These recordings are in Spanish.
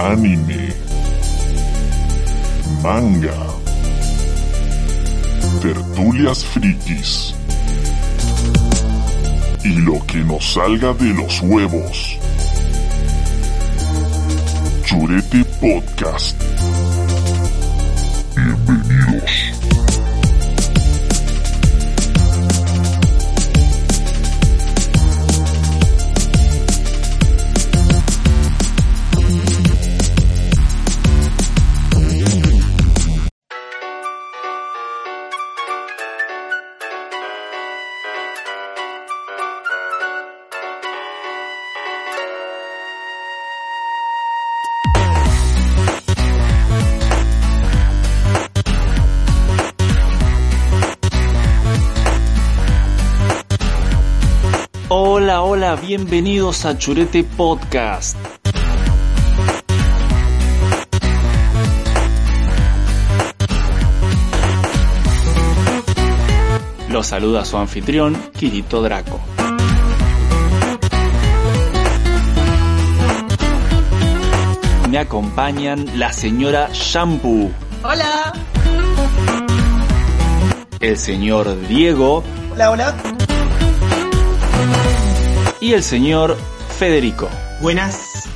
anime, manga, tertulias frikis y lo que nos salga de los huevos. Churete Podcast. Bienvenidos. Bienvenidos a Churete Podcast. Los saluda su anfitrión, Kirito Draco. Me acompañan la señora Shampoo, Hola. el señor Diego Hola, hola. Y el señor Federico. Buenas.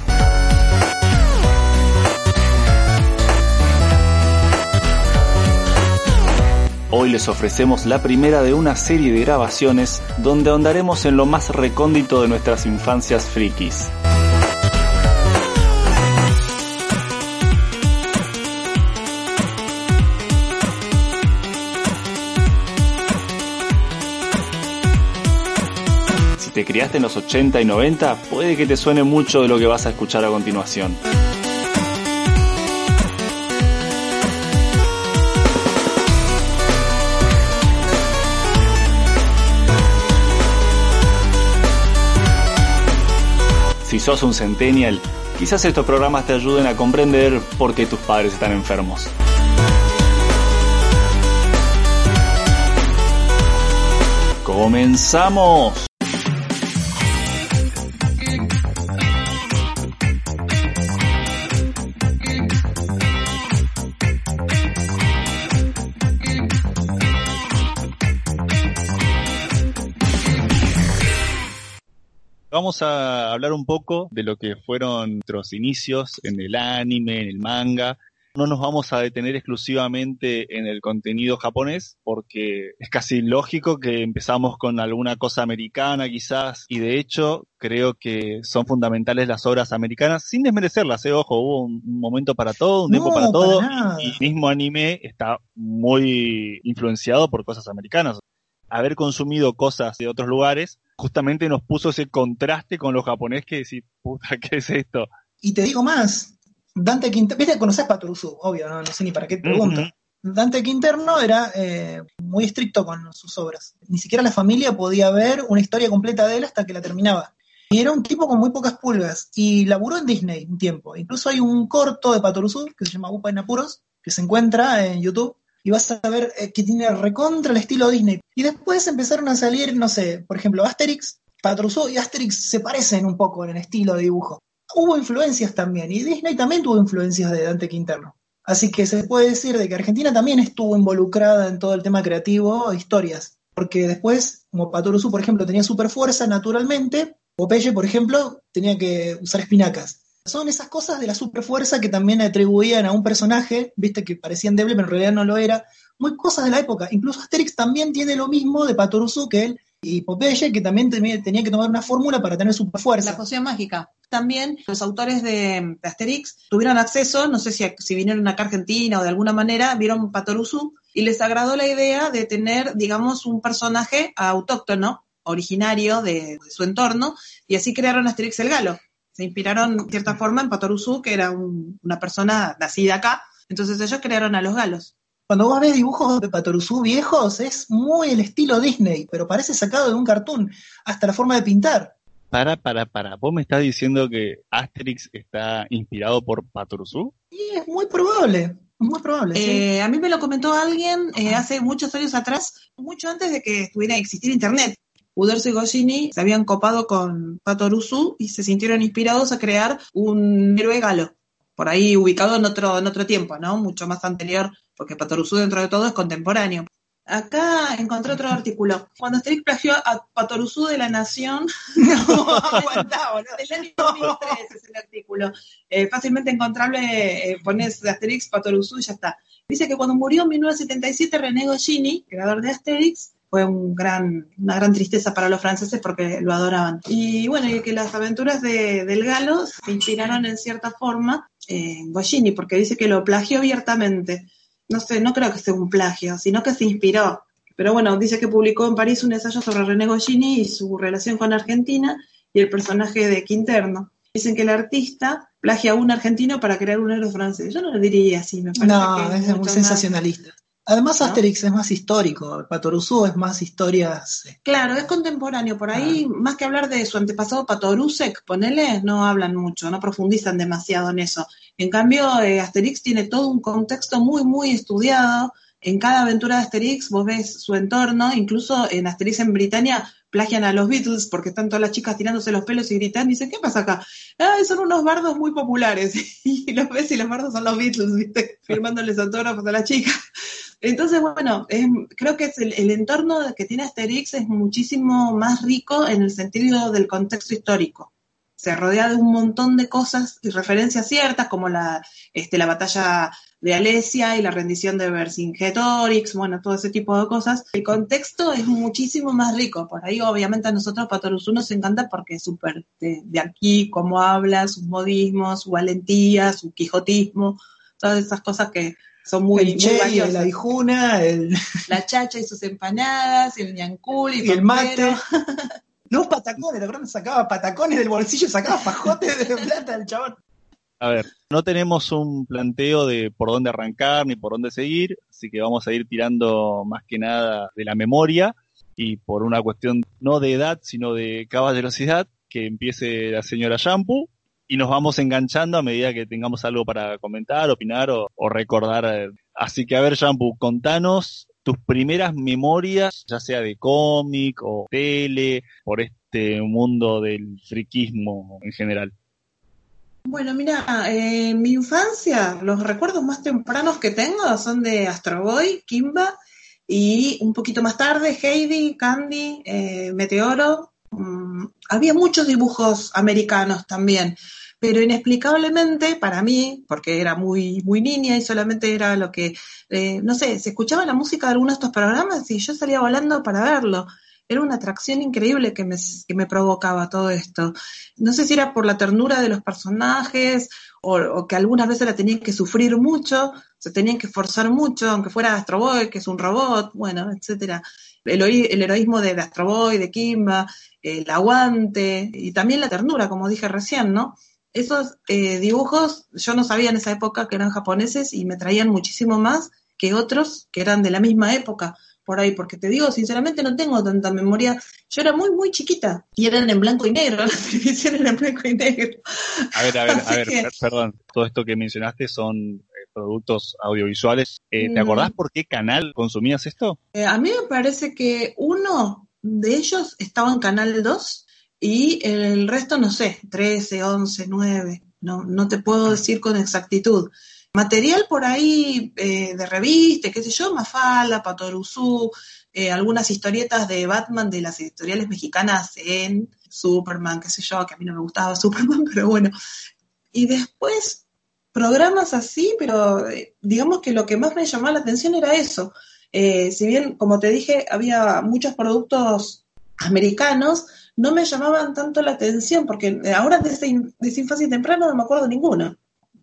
Hoy les ofrecemos la primera de una serie de grabaciones donde ahondaremos en lo más recóndito de nuestras infancias frikis. Te criaste en los 80 y 90, puede que te suene mucho de lo que vas a escuchar a continuación. Si sos un centennial, quizás estos programas te ayuden a comprender por qué tus padres están enfermos. ¡Comenzamos! Vamos a hablar un poco de lo que fueron nuestros inicios en el anime, en el manga. No nos vamos a detener exclusivamente en el contenido japonés porque es casi lógico que empezamos con alguna cosa americana quizás y de hecho creo que son fundamentales las obras americanas sin desmerecerlas, ¿eh? ojo, hubo un, un momento para todo, un No, tiempo para todo y el mismo anime está muy influenciado por cosas americanas. Haber consumido cosas de otros lugares justamente nos puso ese contraste con los japonés que decir, puta, ¿qué es esto? Y te digo más. Dante Quinterno, viste, conoces Patoruzu, obvio, no, no sé ni para qué pregunto. Dante Quinterno era eh, muy estricto con sus obras. Ni siquiera la familia podía ver una historia completa de él hasta que la terminaba. Y era un tipo con muy pocas pulgas. Y laburó en Disney un tiempo. Incluso hay un corto de Patoruzu que se llama Upa en Apuros, que se encuentra en YouTube. Y vas a ver eh, que tiene recontra el estilo Disney. Y después empezaron a salir, no sé, por ejemplo, Asterix, Patoruzu y Asterix se parecen un poco en el estilo de dibujo. Hubo influencias también, y Disney también tuvo influencias de Dante Quinterno. Así que se puede decir de que Argentina también estuvo involucrada en todo el tema creativo historias. Porque después, como Patoruzu, por ejemplo, tenía super fuerza naturalmente, Popeye, por ejemplo, tenía que usar espinacas. Son esas cosas de la superfuerza que también atribuían a un personaje, viste, que parecía endeble, pero en realidad no lo era. Muy cosas de la época. Incluso Asterix también tiene lo mismo de Patoruzu que él y Popeye, que también tenía, que tomar una fórmula para tener La superfuerza. poción mágica. También los autores de, Asterix tuvieron acceso, no sé si, si vinieron acá a Argentina o de alguna manera, vieron Patoruzu y les agradó la idea de tener, digamos, un personaje autóctono, originario de, de su entorno, y así crearon Asterix el Galo. Se inspiraron, de cierta forma, en Patoruzu, que era un- una persona nacida acá, entonces ellos crearon a los galos. Cuando vos ves dibujos de Patoruzú viejos, es muy el estilo Disney, pero parece sacado de un cartoon, hasta la forma de pintar. Para, para, para. ¿Vos me estás diciendo que Asterix está inspirado por Patoruzú? Y es muy probable, muy probable. sí. Eh, a mí me lo comentó alguien eh, hace muchos años atrás, mucho antes de que estuviera existir internet. Uderzo y Goscinny se habían copado con Patoruzu y se sintieron inspirados a crear un héroe galo. por ahí ubicado en otro, en otro tiempo, ¿no? Mucho más anterior, porque Patoruzú dentro de todo es contemporáneo. Acá encontré otro artículo. Cuando Asterix plagió a Patoruzú de la Nación, no aguantaba, ¿no? Del año 2003 es el artículo. Eh, fácilmente encontrable, eh, pones Asterix, Patoruzú y ya está. Dice que cuando murió en 1977 René Goscinny, creador de Asterix, fue un gran, una gran tristeza para los franceses porque lo adoraban. Y bueno, y que las aventuras de, del Galo se inspiraron en cierta forma en Goscinny, porque dice que lo plagió abiertamente no sé, no creo que sea un plagio, sino que se inspiró. Pero bueno, dice que publicó en París un ensayo sobre René Goscinny y su relación con Argentina y el personaje de Quinterno. Dicen que el artista plagia a un argentino para crear un héroe francés. Yo no lo diría así, me parece. No, es, muy sensacionalista. Además, Asterix es más histórico, Patoruzú es más historias. Eh. Claro, es contemporáneo. Por ahí, ah. más que hablar de su antepasado Patoruzek, ponele, no hablan mucho, no profundizan demasiado en eso. En cambio, eh, Asterix tiene todo un contexto muy, muy estudiado. En cada aventura de Asterix vos ves su entorno, incluso en Asterix en Britania plagian a los Beatles porque están todas las chicas tirándose los pelos y gritando y dicen, ¿qué pasa acá? Ah, son unos bardos muy populares. y los ves y los bardos son los Beatles, ¿viste? Firmándoles autógrafos a las chicas. Entonces, bueno, creo que es el, entorno que tiene Asterix es muchísimo más rico en el sentido del contexto histórico se rodea de un montón de cosas y referencias ciertas, como la, este, la batalla de Alesia y la rendición de Vercingetorix, bueno, todo ese tipo de cosas. El contexto es muchísimo más rico. Por ahí, obviamente, a nosotros Patoruzú nos encanta porque es súper de, aquí, cómo habla, sus modismos, su valentía, su quijotismo, todas esas cosas que son muy, el la hijuna, el... la chacha y sus empanadas, el ñancul y, el mate. Los patacones, ¿te acuerdas? Sacaba patacones del bolsillo, sacaba fajotes de plata del chabón. A ver, no tenemos un planteo de por dónde arrancar ni por dónde seguir, así que vamos a ir tirando más que nada de la memoria y por una cuestión no de edad, sino de caballerosidad, que empiece la señora Shampoo y nos vamos enganchando a medida que tengamos algo para comentar, opinar o, o recordar. Así que a ver, Shampoo, contanos tus primeras memorias, ya sea de cómic o tele, por este mundo del friquismo en general. Bueno, mira, eh, mi infancia, los recuerdos más tempranos que tengo son de Astro Boy, Kimba y un poquito más tarde Heidi, Candy, eh, Meteoro. Mm, había muchos dibujos americanos también pero inexplicablemente para mí, porque era muy, muy niña y solamente era lo que, eh, no sé, se escuchaba la música de algunos de estos programas y yo salía volando para verlo. Era una atracción increíble que me, que me provocaba todo esto. No sé si era por la ternura de los personajes o, que algunas veces la tenían que sufrir mucho, se tenían que esforzar mucho, aunque fuera Astro Boy, que es un robot, bueno, etcétera. El, el heroísmo de, de Astro Boy, de Kimba, el aguante y también la ternura, como dije recién, ¿no? esos eh, dibujos yo no sabía en esa época que eran japoneses y me traían muchísimo más que otros que eran de la misma época por ahí, porque te digo, sinceramente no tengo tanta memoria. Yo era muy, muy chiquita y eran en blanco y negro, la televisión era en blanco y negro. A ver, a ver, a ver, perdón, todo esto que mencionaste son productos audiovisuales. Eh, ¿Te acordás mm. por qué canal consumías esto? a mí me parece que uno de ellos estaba en Canal 2 y el resto, no sé, 13, 11, 9, no, no te puedo decir con exactitud. Material por ahí eh, de revista, qué sé yo, Mafala, Patoruzú, eh, algunas historietas de Batman de las editoriales mexicanas en Superman, qué sé yo, que a mí no me gustaba Superman, pero bueno. Y después, programas así, pero eh, digamos que lo que más me llamaba la atención era eso. si bien, como te dije, había muchos productos americanos, no me llamaban tanto la atención, porque ahora desde, desde infancia y temprano no me acuerdo ninguno.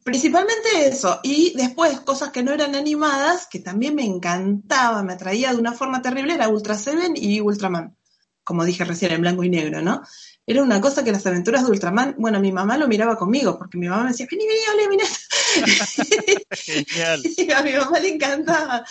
Principalmente eso, y después cosas que no eran animadas, que también me encantaba, me atraía de una forma terrible, era Ultra Seven y Ultraman, como dije recién, en blanco y negro, ¿no? Era una cosa que las aventuras de Ultraman, bueno, mi mamá lo miraba conmigo, porque mi mamá me decía, vení, vení, hable, mira. Genial. y a mi mamá le encantaba.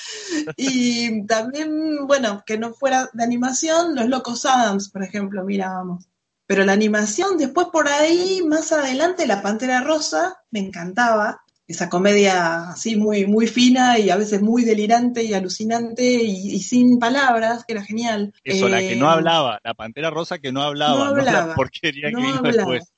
Y también, bueno, que no fuera de animación, Los Locos Adams, por ejemplo, mirábamos. Pero la animación, después por ahí, más adelante, La Pantera Rosa, me encantaba. Esa comedia así muy, muy fina y a veces muy delirante y alucinante y, y sin palabras, que era genial. Eso, la que no Eh, hablaba, la pantera rosa que no hablaba, no no, la hablaba, porquería no que vino hablaba. después.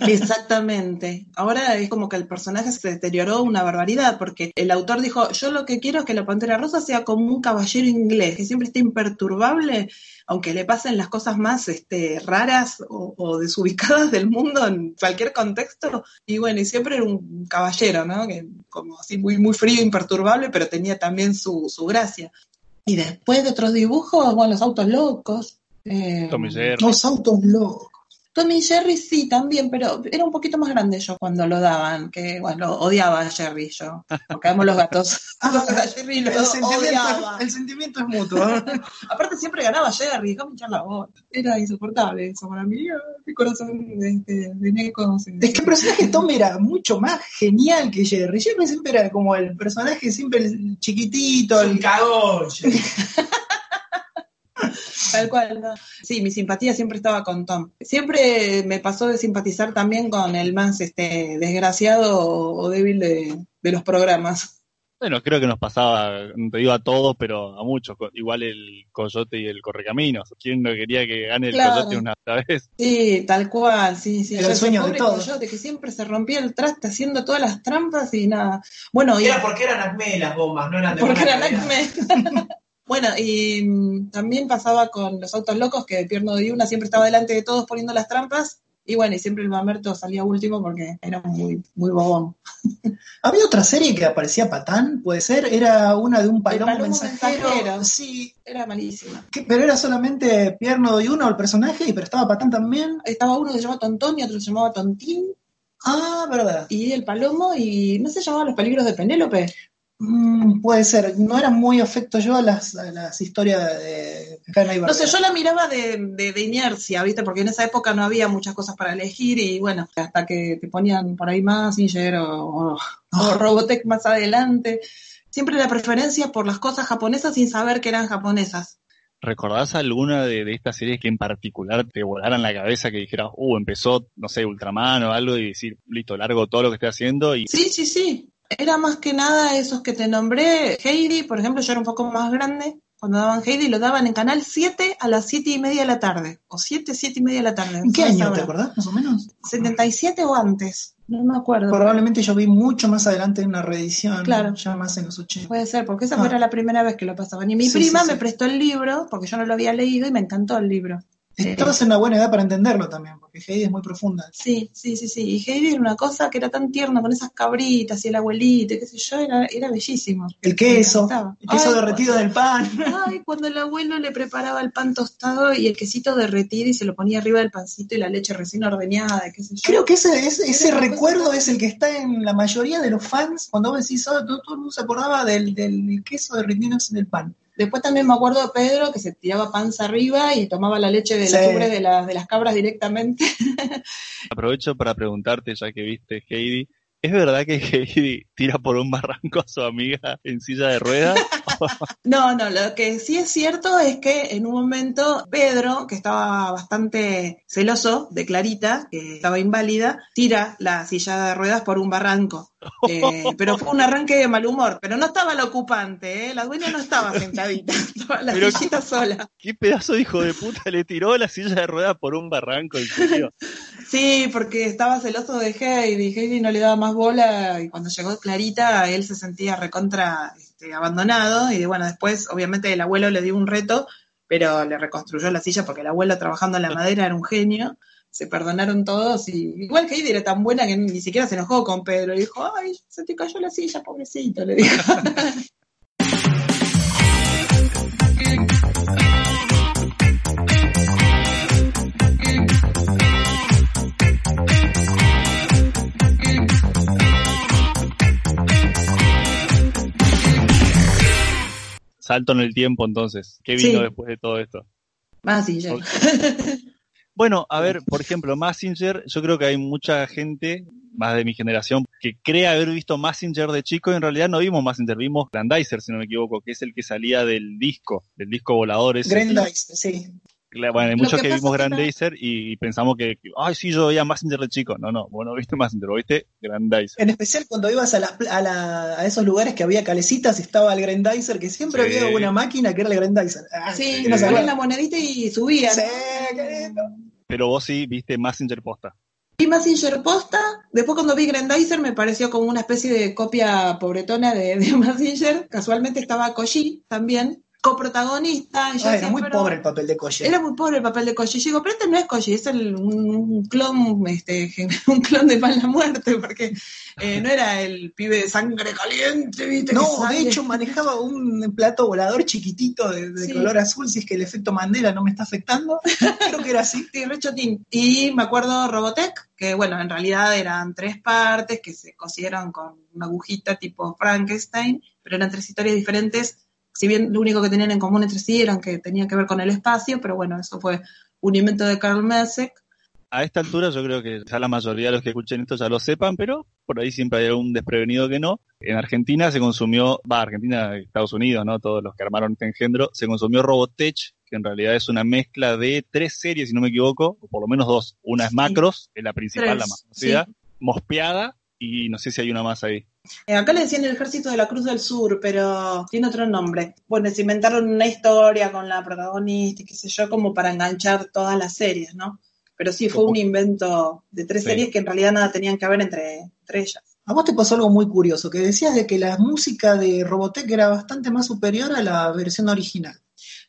Exactamente. Ahora es como que el personaje se deterioró una barbaridad porque el autor dijo, yo lo que quiero es que la Pantera Rosa sea como un caballero inglés, que siempre esté imperturbable, aunque le pasen las cosas más este, raras o, o desubicadas del mundo en cualquier contexto. Y bueno, y siempre era un caballero, ¿no? Que, como así muy, muy frío, imperturbable, pero tenía también su, su gracia. Y después de otros dibujos, bueno, los autos locos. eh. Los autos locos. Tommy y Jerry sí, también, pero era un poquito más grande yo cuando lo daban, que bueno, lo odiaba a Jerry yo, porque amo los gatos. Ah, a Jerry lo El sentimiento, odiaba. el sentimiento es mutuo. Aparte siempre ganaba Jerry, déjame hinchar la voz. Era insoportable eso para mí. ah, Mi corazón de, de, de Neko Es que el personaje Tommy era mucho más genial que Jerry. Jerry siempre era como el personaje, siempre el chiquitito, Un el cagón. Tal cual, ¿no? Sí, mi simpatía siempre estaba con Tom. Siempre me pasó de simpatizar también con el más este desgraciado o, débil de, de los programas. Bueno, creo que nos pasaba, no te digo a todos, pero a muchos, igual el Coyote y el Correcaminos. ¿Quién no quería que gane el Claro. Coyote una vez? Sí, tal cual, sí, sí. Era Yo el sueño de pobre todos. coyote que siempre se rompía el traste haciendo todas las trampas y nada. Bueno, y Era porque eran acme las bombas, no eran de porque buena era calidad. Acme. bueno, y mm, también pasaba con los autos locos que Pierno de Yuna siempre estaba delante de todos poniendo las trampas. Y bueno, y siempre el mamerto salía último porque era muy, muy bobón. Había otra serie que aparecía Patán, puede ser, era una de un palomo, Palomo mensajero. mensajero. Sí, Era malísima. que- pero era solamente Pierno y uno el personaje, pero estaba Patán también. Estaba uno que se llamaba Tontón y otro se llamaba Tontín. Ah, verdad. Y el palomo y no se llamaba Los peligros de Penélope. Mm, puede ser, no era muy afecto yo a las, a las historias de Hanna y No sé, yo la miraba de, de, de inercia, ¿viste? Porque en esa época no había muchas cosas para elegir y bueno, hasta que te ponían por ahí Massinger o, o, o Robotech más adelante. Siempre la preferencia por las cosas japonesas sin saber que eran japonesas. ¿Recordás alguna de, de estas series que en particular te volaran la cabeza que dijeras, uh, empezó, no sé, Ultraman o algo y decir, listo, largo todo lo que estoy haciendo y Sí, sí, sí. Era más que nada esos que te nombré. Heidi, por ejemplo, yo era un poco más grande. Cuando daban Heidi, lo daban en Canal 7 a las 7 y media de la tarde. O 7, 7 y media de la tarde. ¿En qué año te acordás, más o menos? ¿77 o antes? No me acuerdo. Probablemente yo vi mucho más adelante en una reedición, Claro. ya más en los 80. Puede ser, porque esa Ah. era la primera vez que lo pasaban. Y mi Sí, prima sí, me prestó el libro, porque yo no lo había leído y me encantó el libro. Estabas en una buena edad para entenderlo también, porque Heidi es muy profunda. Sí, sí, sí, sí. Y Heidi era una cosa que era tan tierna con esas cabritas y el abuelito, y qué sé yo, era, era bellísimo. El queso, el queso Ay, derretido del pan. Ay, cuando el abuelo le preparaba el pan tostado y el quesito derretido y se lo ponía arriba del pancito y la leche recién ordeñada, qué sé yo. Creo que ese, ese, ese recuerdo es el que está en la mayoría de los fans. Cuando vos decís, oh, todo, el mundo se acordaba del, del queso derritiéndose en el pan. Después también me acuerdo de Pedro que se tiraba panza arriba y tomaba la leche de Sí. la de, la- de las cabras directamente. aprovecho para preguntarte, ya que viste Heidi, ¿es verdad que Heidi tira por un barranco a su amiga en silla de ruedas? No, no, lo que sí es cierto es que en un momento Pedro, que estaba bastante celoso de Clarita, que estaba inválida, tira la silla de ruedas por un barranco. Eh, pero fue un arranque de mal humor, pero no estaba la ocupante, ¿eh? la dueña no estaba sentadita, estaba la Pero- sillita sola. ¿Qué pedazo de hijo de puta le tiró la silla de ruedas por un barranco? ¿En serio? Sí, porque estaba celoso de Heidi, Heidi no le daba más bola y cuando llegó Clarita él se sentía recontra este, abandonado y bueno, después obviamente el abuelo le dio un reto, pero le reconstruyó la silla porque el abuelo trabajando en la madera era un genio, se perdonaron todos y igual Heidi era tan buena que ni siquiera se enojó con Pedro, le dijo, ay, se te cayó la silla, pobrecito, le dijo. Salto en el tiempo entonces. ¿Qué vino Sí. después de todo esto? Ok. Bueno, a ver, por ejemplo, Massinger, yo creo que hay mucha gente, más de mi generación, que cree haber visto Massinger de chico y en realidad no vimos Massinger, vimos Grandizer, si no me equivoco, que es el que salía del disco, del disco volador ese. Grandizer, sí. Claro, Bueno, hay muchos que vimos es que Grandizer y pensamos que, ay, sí, yo veía Massinger de chico. No, no, bueno, viste Massinger, vos viste Grandizer. En especial cuando ibas a, las pla- a, la- a esos lugares que había calecitas, estaba el Grandizer, que siempre Sí. había una máquina que era el Grandizer. Ah, Sí, ¿quién no ponían acuerda? la monedita y subían. Sí, qué lindo. Pero vos sí viste Massinger posta. Vi Massinger posta, después cuando vi Grandizer me pareció como una especie de copia pobretona de, de Massinger. Casualmente estaba Koji también, coprotagonista. y yo decía, era muy pero- pobre el papel de Koye. Era muy pobre el papel de Koji. Yo digo, pero este no es Koji, es el, un, un clon, este, un clon de Pan la Muerte, porque eh, no era el pibe de sangre caliente, ¿viste? No, de hecho manejaba un plato volador chiquitito de, de Sí. color azul, si es que el efecto Mandela no me está afectando. Creo que era así. Sí, re chotín. Y me acuerdo Robotech, que bueno, en realidad eran tres partes que se cosieron con una agujita tipo Frankenstein, pero eran tres historias diferentes. Si bien lo único que tenían en común entre sí eran que tenían que ver con el espacio, pero bueno, eso fue un invento de Karl Mesek. A esta altura yo creo que ya la mayoría de los que escuchen esto ya lo sepan, pero por ahí siempre hay algún desprevenido que no. En Argentina se consumió, va, Argentina, Estados Unidos, ¿no? Todos los que armaron este engendro, se consumió Robotech, que en realidad es una mezcla de tres series, si no me equivoco, o por lo menos dos. Una es Sí. Macros, es la principal, Tres, la más conocida, Mospeada, y no sé si hay una más ahí. Eh, acá le decían el Ejército de la Cruz del Sur, pero tiene otro nombre. Bueno, se inventaron una historia con la protagonista y qué sé yo, como para enganchar todas las series, ¿no? Pero sí, fue un invento de tres Sí. series que en realidad nada tenían que ver entre, entre ellas. A vos te pasó algo muy curioso, que decías de que la música de Robotech era bastante más superior a la versión original.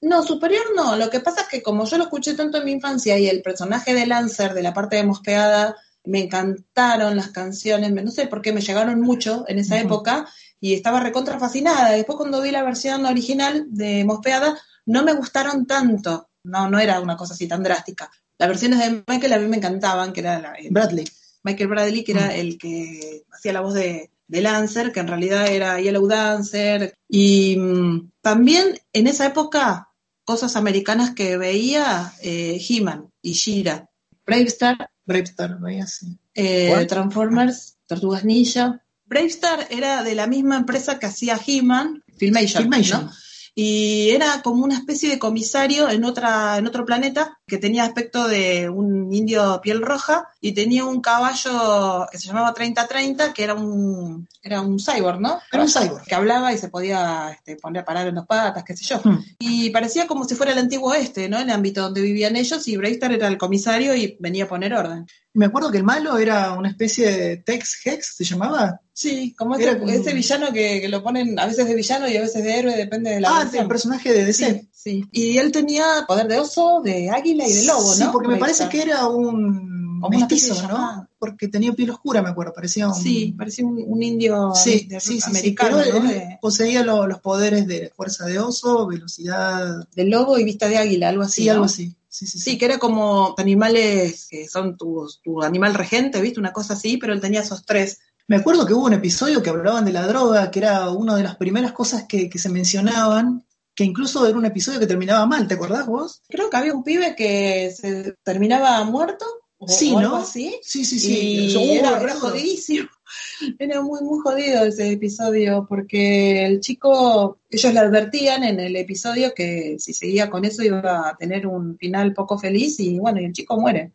No, superior no. Lo que pasa es que como yo lo escuché tanto en mi infancia y el personaje de Lancer de la parte de Mospeada me encantaron las canciones, no sé por qué me llegaron mucho en esa época y estaba recontra fascinada. Después cuando vi la versión original de Mospeada no me gustaron tanto. No, no era una cosa así tan drástica. Las versiones de Michael a mí me encantaban, que era la, Bradley. Michael Bradley, que era el que hacía la voz de, de Lancer, que en realidad era Yellow Dancer. Y mm, también en esa época, cosas americanas que veía, eh, He-Man y She-Ra, Bravestar, Bravestar, veía así. eh. Transformers, Tortugas Ninja. Bravestar era de la misma empresa que hacía He-Man, Filmation, Filmation. ¿no? y era como una especie de comisario en otra en otro planeta que tenía aspecto de un indio piel roja y tenía un caballo que se llamaba 3030 que era un era un cyborg, ¿no? Era un cyborg. que hablaba y se podía este, poner a parar en dos patas, qué sé yo. Hmm. Y parecía como si fuera el antiguo este, ¿no? El ámbito donde vivían ellos y Bravestar era el comisario y venía a poner orden. Me acuerdo que el malo era una especie de Tex Hex, ¿se llamaba? Sí, como ese, como- ese villano que, que lo ponen a veces de villano y a veces de héroe, depende de la Ah, versión. el personaje de DC. Sí, sí. Y él tenía poder de oso, de águila y de lobo, Sí, ¿no? porque me parece que era un mestizo, ¿no? llamada. Porque tenía piel oscura, me acuerdo, parecía un... Sí, parecía un, un indio Sí, de- sí, sí, sí, americano, pero ¿no? él De, poseía lo- los poderes de fuerza de oso, velocidad, de lobo y vista de águila, algo así. sí, ¿no? algo así. Sí, sí, sí. Sí, que era como animales que son tu, tu animal regente, ¿viste? Una cosa así, pero él tenía esos tres. Me acuerdo que hubo un episodio que hablaban de la droga, que era una de las primeras cosas que, que se mencionaban, que incluso era un episodio que terminaba mal, ¿te acordás vos? Creo que había un pibe que se terminaba muerto. O, Sí, o algo ¿no? así. Sí, sí, sí. Y uh, era, era jodidísimo. Era muy, muy jodido ese episodio, porque el chico, ellos le advertían en el episodio que si seguía con eso iba a tener un final poco feliz y bueno, y el chico muere.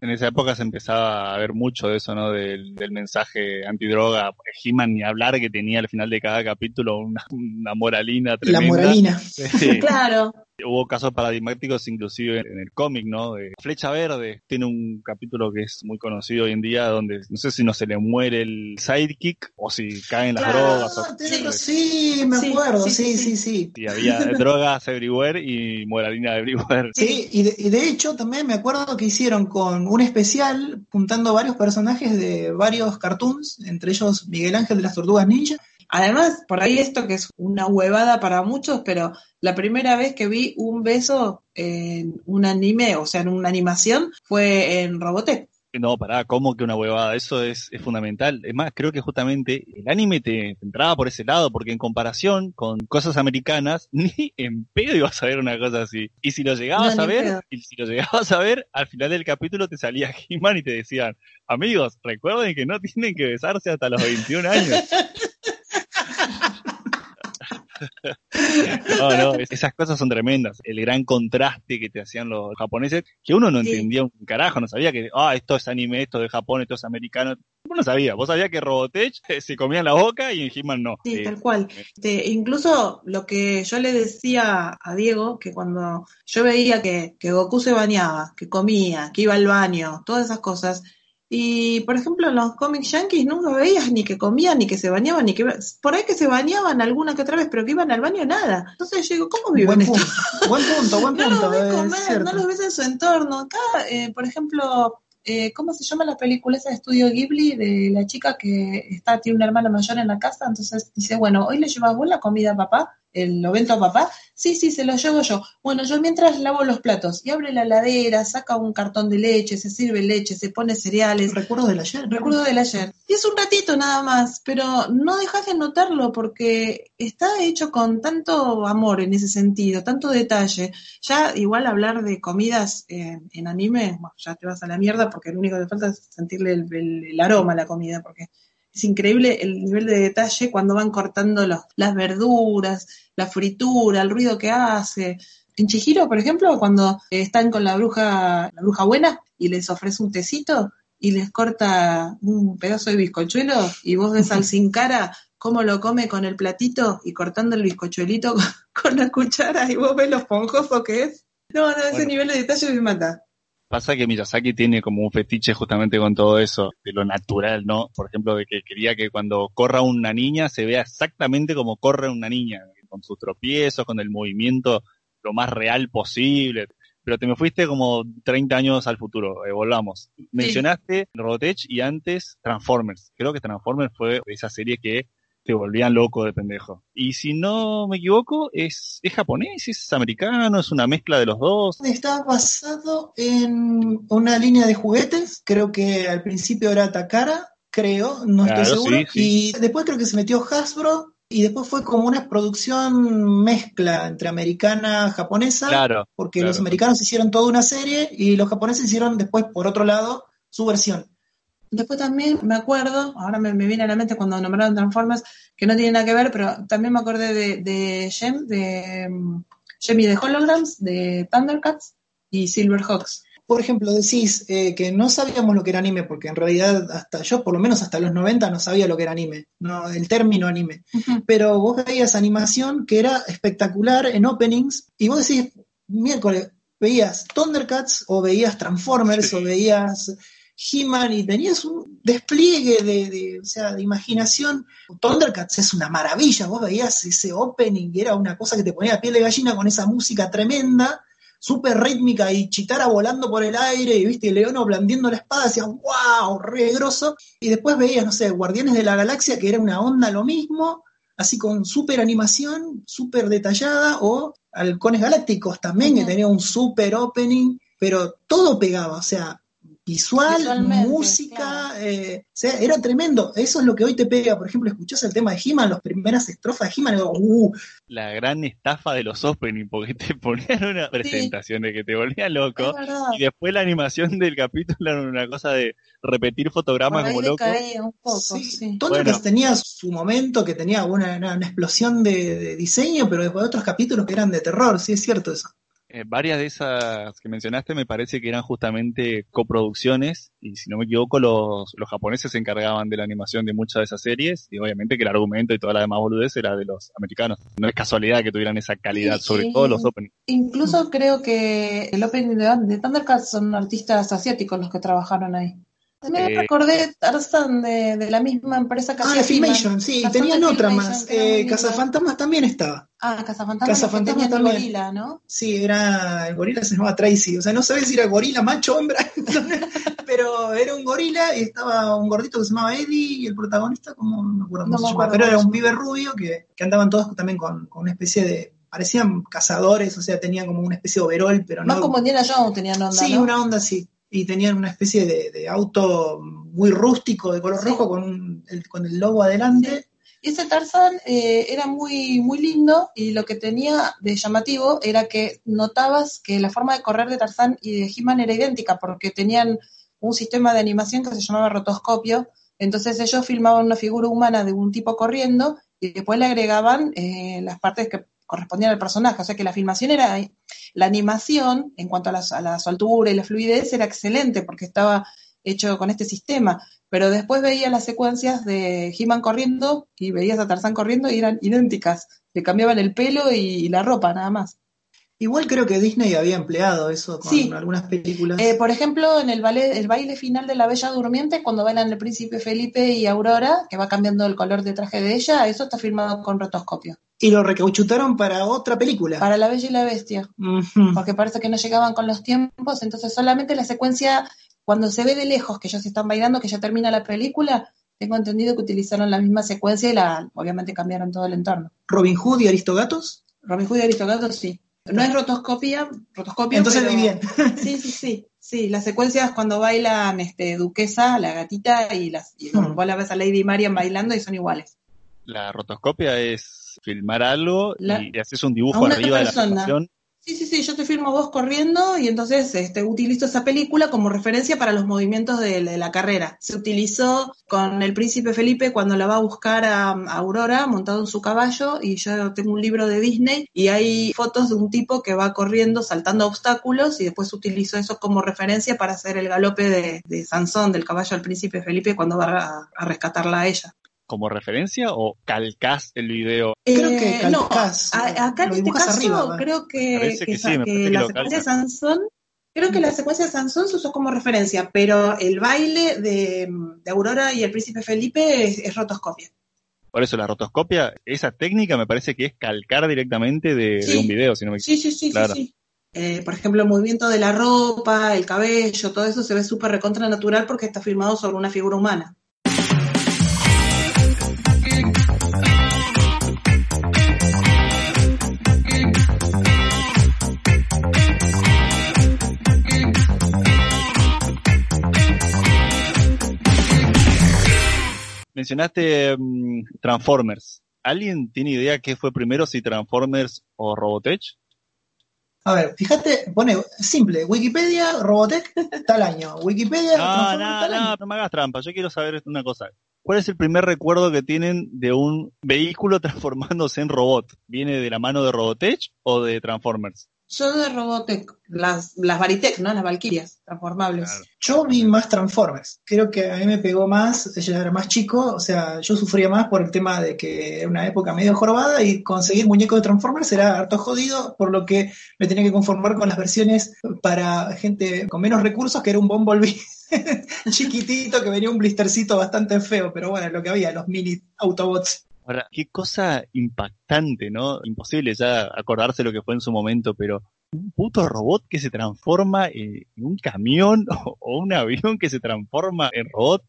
En esa época se empezaba a ver mucho de eso, ¿no? Del, del mensaje antidroga. He-Man ni hablar que tenía al final de cada capítulo una, una moralina La moralina. Sí. Claro, Hubo casos paradigmáticos inclusive en el cómic, ¿no? De Flecha Verde tiene un capítulo que es muy conocido hoy en día donde no sé si no se le muere el sidekick o si caen las Claro. drogas o Sí. sí, me Sí, acuerdo, sí, sí, sí, sí, sí. si había drogas everywhere y moralina everywhere. Sí, y de, y de hecho también me acuerdo que hicieron con un especial juntando varios personajes de varios cartoons, entre ellos Miguel Ángel de las Tortugas Ninja. Además, por ahí esto que es una huevada para muchos, pero la primera vez que vi un beso en un anime, o sea, en una animación, fue en Robotech. No, pará, ¿cómo que una huevada? Eso es, es fundamental. Es más, creo que justamente el anime te, te entraba por ese lado, porque en comparación con cosas americanas, ni en pedo ibas a ver una cosa así. Y si lo llegabas No, a ver, pedo. y si lo llegabas a ver, al final del capítulo te salía He-Man y te decían, amigos, recuerden que no tienen que besarse hasta los 21 años. No, no, es- esas cosas son tremendas. El gran contraste que te hacían los japoneses, que uno no Sí. entendía un carajo, no sabía que, ah, esto es anime, esto es de Japón, esto es americano. Vos no sabía, vos sabías que Robotech eh, se comía la boca y en He-Man no. Sí, Eh, tal cual. Este, incluso lo que yo le decía a Diego, que cuando yo veía que, que Goku se bañaba, que comía, que iba al baño, todas esas cosas, y por ejemplo en los cómics yankees nunca veías ni que comían, ni que se bañaban, ni que... Por ahí que se bañaban alguna que otra vez, pero que iban al baño nada. Entonces yo digo, ¿cómo viven Buen esto? punto, buen punto, buen No punto. los ves es comer, no los ves en su entorno. Acá, eh, por ejemplo, eh, ¿cómo se llama la película esa de Estudio Ghibli de la chica que está tiene un hermano mayor en la casa? Entonces dice, bueno, hoy le llevas vos la comida a papá, el ovento a papá. Sí, sí, se lo llevo yo. Bueno, yo mientras lavo los platos y abre la heladera, saca un cartón de leche, se sirve leche, se pone cereales. Recuerdos del ayer. Recuerdo del ayer. Y es un ratito nada más, pero no dejas de notarlo porque está hecho con tanto amor en ese sentido, tanto detalle. Ya igual hablar de comidas eh, en anime, bueno, ya te vas a la mierda porque lo único que te falta es sentirle el, el- el aroma a la comida, porque es increíble el nivel de detalle cuando van cortando los, las verduras, la fritura, el ruido que hace. En Chihiro, por ejemplo, cuando eh, están con la bruja, la bruja buena y les ofrece un tecito, y les corta un pedazo de bizcochuelo y vos ves al sin cara cómo lo come con el platito y cortando el bizcochuelito con, con la cuchara y vos ves lo esponjoso que es. No, no, ese Bueno. nivel de detalle me mata. Pasa que Miyazaki tiene como un fetiche justamente con todo eso, de lo natural, ¿no? Por ejemplo, de que quería que cuando corra una niña se vea exactamente como corre una niña, con sus tropiezos, con el movimiento lo más real posible. Pero te me fuiste como 30 años al futuro, eh, volvamos. Mencionaste Robotech y antes Transformers. Creo que Transformers fue esa serie que te volvían loco de pendejo. Y si no me equivoco, es, es japonés, es americano, es una mezcla de los dos. Está basado en una línea de juguetes, creo que al principio era Takara, creo, no Claro, estoy seguro, sí, sí. y después creo que se metió Hasbro, y después fue como una producción mezcla entre americana, japonesa, Claro. porque claro. los americanos hicieron toda una serie y los japoneses hicieron después, por otro lado, su versión. Después también me acuerdo, ahora me, me viene a la mente cuando nombraron Transformers, que no tiene nada que ver, pero también me acordé de, de Gem, de mm, Gem y de Holograms, de Thundercats y Silverhawks. Por ejemplo, decís eh, que no sabíamos lo que era anime, porque en realidad hasta yo, por lo menos hasta los 90, no sabía lo que era anime, no, el término anime. pero vos veías animación que era espectacular en openings y vos decís, miércoles, veías Thundercats o veías Transformers Sí. o veías He-Man y tenías un despliegue de, de, o sea, de imaginación. Thundercats es una maravilla, vos veías ese opening y era una cosa que te ponía la piel de gallina con esa música tremenda, súper rítmica y Chitara volando por el aire y viste, Leono blandiendo la espada, decías, wow, re grosso. Y después veías, no sé, Guardianes de la Galaxia, que era una onda lo mismo, así con súper animación, súper detallada, o Halcones Galácticos también, que tenía un súper opening, pero todo pegaba, o sea, visual, música, claro. eh, o sea, era tremendo. Eso es lo que hoy te pega. Por ejemplo, escuchás el tema de He-Man, las primeras estrofas de He-Man, y digo, uh, la gran estafa de los opening, porque te ponían una presentación de que te volvía loco, y después la animación del capítulo era una cosa de repetir fotogramas como loco. decaía un poco, Sí, sí. Thundercats Bueno. tenía su momento que tenía una, una- una explosión de, de diseño, pero después otros capítulos que eran de terror, sí es cierto eso. Eh, varias de esas que mencionaste me parece que eran justamente coproducciones, y si no me equivoco, los, los japoneses se encargaban de la animación de muchas de esas series, y obviamente que el argumento y toda la demás boludez era de los americanos. No es casualidad que tuvieran esa calidad, sobre todo los openings. Incluso creo que el opening de, de Thundercats son artistas asiáticos los que trabajaron ahí. También Eh, recordé Tarzan de, de la misma empresa que Ah, de Filmation, sí, tenían otra Filmation, más. Eh. Cazafantasmas también estaba. Ah, Cazafantasmas, Cazafantasmas tenían el también. gorila, ¿no? Sí, era, el gorila se llamaba Tracy, o sea, no sabes si era gorila, macho, hembra, pero era un gorila y estaba un gordito que se llamaba Eddie y el protagonista, como no me acuerdo cómo No se llamaba, pero era un pibe rubio que, que andaban todos también con, con una especie de, parecían cazadores, o sea, tenían como una especie de overol, pero Más no. como Indiana Jones tenían onda, sí, ¿no? una onda así. Y tenían una especie de, de auto muy rústico de color Sí. rojo con, un- el, con el logo adelante. Y ese Tarzan eh, era muy, muy lindo y lo que tenía de llamativo era que notabas que la forma de correr de Tarzan y de He-Man era idéntica porque tenían un sistema de animación que se llamaba rotoscopio. Entonces ellos filmaban una figura humana de un tipo corriendo y después le agregaban eh, las partes que correspondían al personaje. O sea que la filmación era, la animación, en cuanto a la, a la soltura y la fluidez, era excelente porque estaba hecho con este sistema. Pero después veía las secuencias de He-Man corriendo y veías a Tarzán corriendo y eran idénticas. Le cambiaban el pelo y la ropa, nada más. Igual creo que Disney había empleado eso con Sí. algunas películas. Eh, por ejemplo, en el, ballet, el baile final de la Bella Durmiente, cuando bailan el príncipe Felipe y Aurora, que va cambiando el color de traje de ella, eso está filmado con rotoscopio. Y lo recauchutaron para otra película. Para la Bella y la Bestia, porque parece que no llegaban con los tiempos, entonces solamente la secuencia, cuando se ve de lejos que ellos están bailando, que ya termina la película, tengo entendido que utilizaron la misma secuencia y la, obviamente cambiaron todo el entorno. Robin Hood y Aristogatos. Robin Hood y Aristogato sí. No es rotoscopia, rotoscopio, Entonces pero- vi bien. Sí, sí, sí. Sí, las secuencias cuando bailan este, Duquesa, la gatita, y, las, y Hmm. vos la ves a Lady Marian bailando y son iguales. La rotoscopia es filmar algo La- y haces un dibujo arriba de la persona. animación. Sí, sí, sí, yo te firmo vos corriendo y entonces este, utilizo esa película como referencia para los movimientos de, de la carrera. Se utilizó con el príncipe Felipe cuando la va a buscar a, a Aurora montado en su caballo y yo tengo un libro de Disney y hay fotos de un tipo que va corriendo saltando obstáculos y después utilizo eso como referencia para hacer el galope de, de Sansón, del caballo del príncipe Felipe cuando va a, a rescatarla a ella. Como referencia o calcás el video? Creo que Eh, no, calcás, a- acá en este caso creo que, Parece que que sí, sa- me que parece que la secuencia de. Sansón, creo que la secuencia de Sansón se usó como referencia, pero el baile de, de Aurora y el príncipe Felipe es, es rotoscopia. Por eso la rotoscopia, esa técnica me parece que es calcar directamente de, un video, si no me Sí, sí, sí, Claro. sí. sí. Eh, por ejemplo, el movimiento de la ropa, el cabello, todo eso se ve súper recontra natural porque está filmado sobre una figura humana. Mencionaste mm, Transformers. ¿Alguien tiene idea qué fue primero, si Transformers o Robotech? A ver, fíjate, pone simple, Wikipedia, Robotech, tal año. Wikipedia, No, Transformers, no, tal año. no, no me hagas trampa. Yo quiero saber una cosa. ¿Cuál es el primer recuerdo que tienen de un vehículo transformándose en robot? ¿Viene de la mano de Robotech o de Transformers? Yo de Robotech, las, las Varitech, ¿no? Las Valkyrias transformables. Yo vi más Transformers. Creo que a mí me pegó más, yo era más chico, o sea, yo sufría más por el tema de que era una época medio jorobada y conseguir muñecos de Transformers era harto jodido, por lo que me tenía que conformar con las versiones para gente con menos recursos, que era un Bumblebee chiquitito que venía un blistercito bastante feo, pero bueno, lo que había, los mini Autobots. Ahora, qué cosa impactante, ¿no? Imposible ya acordarse lo que fue en su momento, pero un puto robot que se transforma en en un camión o, un avión que se transforma en robot.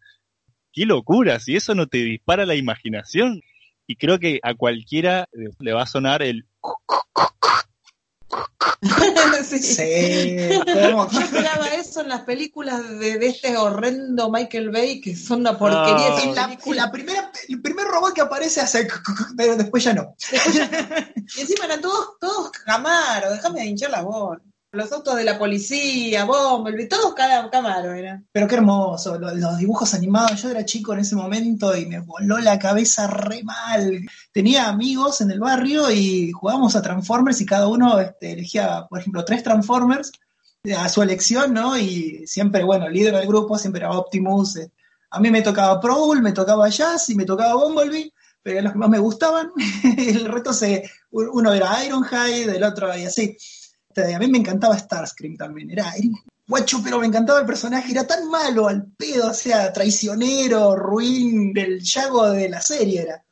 Qué locura, si eso no te dispara la imaginación. Y creo que a cualquiera le va a sonar el... Sí. Sí, ¿cómo? Yo esperaba eso en las películas de, de este horrendo Michael Bay, que son una porquería. Y la, primera, el primer robot que aparece hace, pero después ya no. Y encima eran todos, todos Camaro, déjame de hinchar la voz. Los autos de la policía, Bumblebee, todos cada Camaro eran. Pero qué hermoso, lo- los, dibujos animados. Yo era chico en ese momento y me voló la cabeza re mal. Tenía amigos en el barrio y jugábamos a Transformers y cada uno este, elegía, por ejemplo, tres Transformers a su elección, ¿no? Y siempre, bueno, líder del grupo siempre era Optimus. eh. A mí me tocaba Prowl, me tocaba Jazz y me tocaba Bumblebee, pero los que más me gustaban. el resto se, uno era Ironhide, el otro y así. Este, A mí me encantaba Starscream también. Era, era guacho, pero me encantaba el personaje. Era tan malo al pedo, o sea, traicionero, ruin, del Yago de la serie era.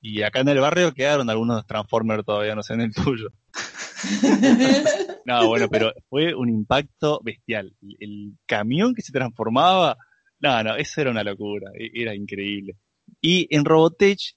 Y acá en el barrio quedaron algunos Transformers todavía, no sé en el tuyo. No, bueno, pero fue un impacto bestial. El, el camión que se transformaba, no, no, eso era una locura, e- era increíble. Y en Robotech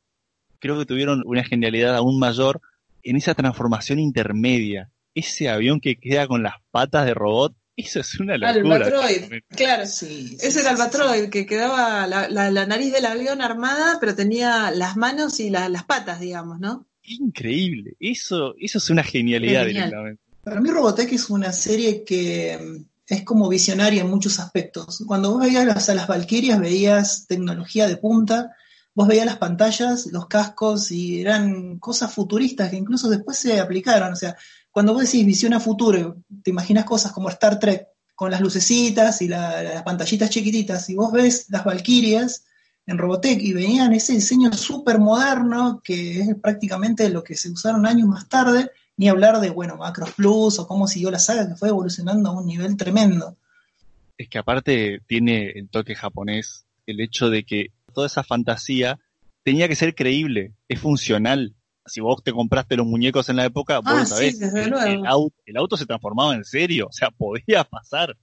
creo que tuvieron una genialidad aún mayor en esa transformación intermedia. Ese avión que queda con las patas de robot, eso es una locura. Albatroid, claro. Sí, Ese era el Batroid, que quedaba la, la- la nariz del avión armada, pero tenía las manos y la- las patas, digamos, ¿no? Increíble, eso, eso es una genialidad Genial. directamente. Para mí Robotech es una serie que mm, es como visionaria en muchos aspectos. Cuando vos veías las- a las Valkyrias veías tecnología de punta, vos veías las pantallas, los cascos y eran cosas futuristas que incluso después se aplicaron. O sea, cuando vos decís visión a futuro, te imaginas cosas como Star Trek con las lucecitas y la- las pantallitas chiquititas y vos ves las Valkyrias en Robotech y venían ese diseño súper moderno que es prácticamente lo que se usaron años más tarde, ni hablar de, bueno, Macros Plus o cómo siguió la saga que fue evolucionando a un nivel tremendo. Es que aparte tiene el toque japonés, el hecho de que toda esa fantasía tenía que ser creíble, es funcional. Si vos te compraste los muñecos en la época, vos Ah, sí, sabés. desde el, luego. el auto, el auto se transformaba en serio, o sea, podía pasar.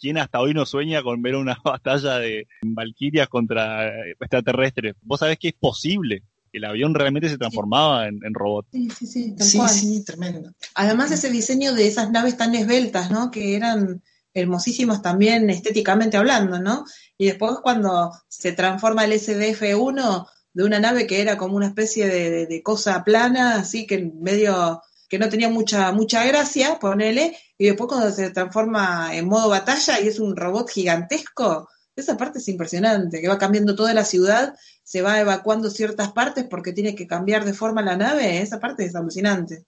¿Quién hasta hoy no sueña con ver una batalla de valquirias contra eh, extraterrestres? Vos sabés que es posible. El avión realmente se transformaba en, en robot. Sí, sí, sí, tal Sí, cual. sí, tremendo. Además ese diseño de esas naves tan esbeltas, ¿no? Que eran hermosísimas también estéticamente hablando, ¿no? Y después cuando se transforma el SDF-1 de una nave que era como una especie de, cosa plana, así que medio que no tenía mucha mucha gracia, ponele, y después cuando se transforma en modo batalla y es un robot gigantesco, esa parte es impresionante, que va cambiando toda la ciudad, se va evacuando ciertas partes porque tiene que cambiar de forma la nave, esa parte es alucinante.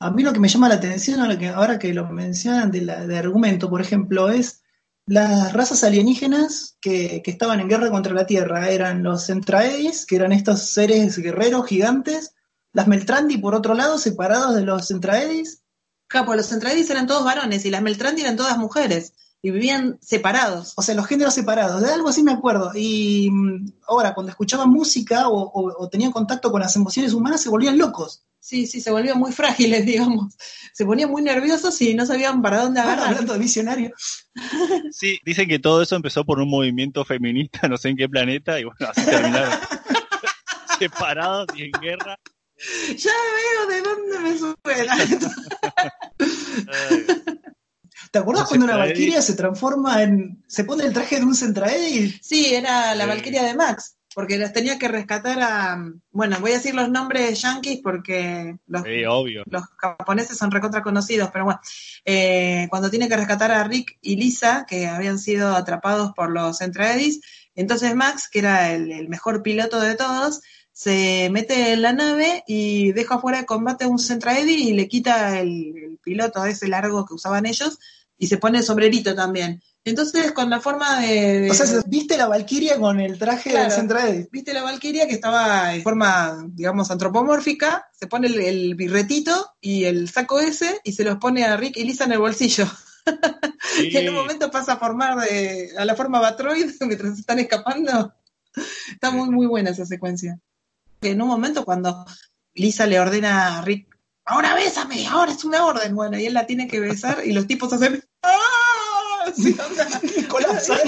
A mí lo que me llama la atención ahora que, ahora que lo mencionan de, la, de argumento, por ejemplo, es las razas alienígenas que, que estaban en guerra contra la Tierra. Eran los Centraedis, que eran estos seres guerreros gigantes, las Meltrandi, por otro lado, separados de los Centraedis. Claro, pues los Centraedis eran todos varones y las Meltrandi eran todas mujeres y vivían separados. O sea, los géneros separados, de algo así me acuerdo. Y mm, ahora, cuando escuchaban música o, o- o tenían contacto con las emociones humanas, se volvían locos. Sí, sí, se volvían muy frágiles, digamos. Se ponían muy nerviosos y no sabían para dónde Ahora, agarrar. hablando de visionario. Sí, dicen que todo eso empezó por un movimiento feminista, no sé en qué planeta, y bueno, así terminaron. Separados y en guerra. Ya veo de dónde me suena. ¿Te Los cuando una. Valkyria se transforma en. se pone el traje de un Centraedi? Sí, era la. Valquiria de Max, porque las tenía que rescatar a... Bueno, voy a decir los nombres yankees porque los, sí, obvio. los japoneses son recontra conocidos, pero bueno, eh, cuando tiene que rescatar a Rick y Lisa, que habían sido atrapados por los Centraedis, entonces Max, que era el, el mejor piloto de todos, se mete en la nave y deja fuera de combate a un Centraedi y le quita el, el piloto ese largo que usaban ellos y se pone el sombrerito también. Entonces, con la forma de... de- O sea, ¿viste la Valkyria con el traje Claro. del Centraedi? ¿Viste la Valquiria que estaba en forma, digamos, antropomórfica? Se pone el, el birretito y el saco ese y se los pone a Rick y Lisa en el bolsillo. Sí. Y en un momento pasa a formar de, a la forma Batroid mientras están escapando. Está muy, muy buena esa secuencia. En un momento cuando Lisa le ordena a Rick, ahora bésame, ahora es una orden. Bueno, y él la tiene que besar y los tipos hacen, ¡ah! Sí, Colapsan.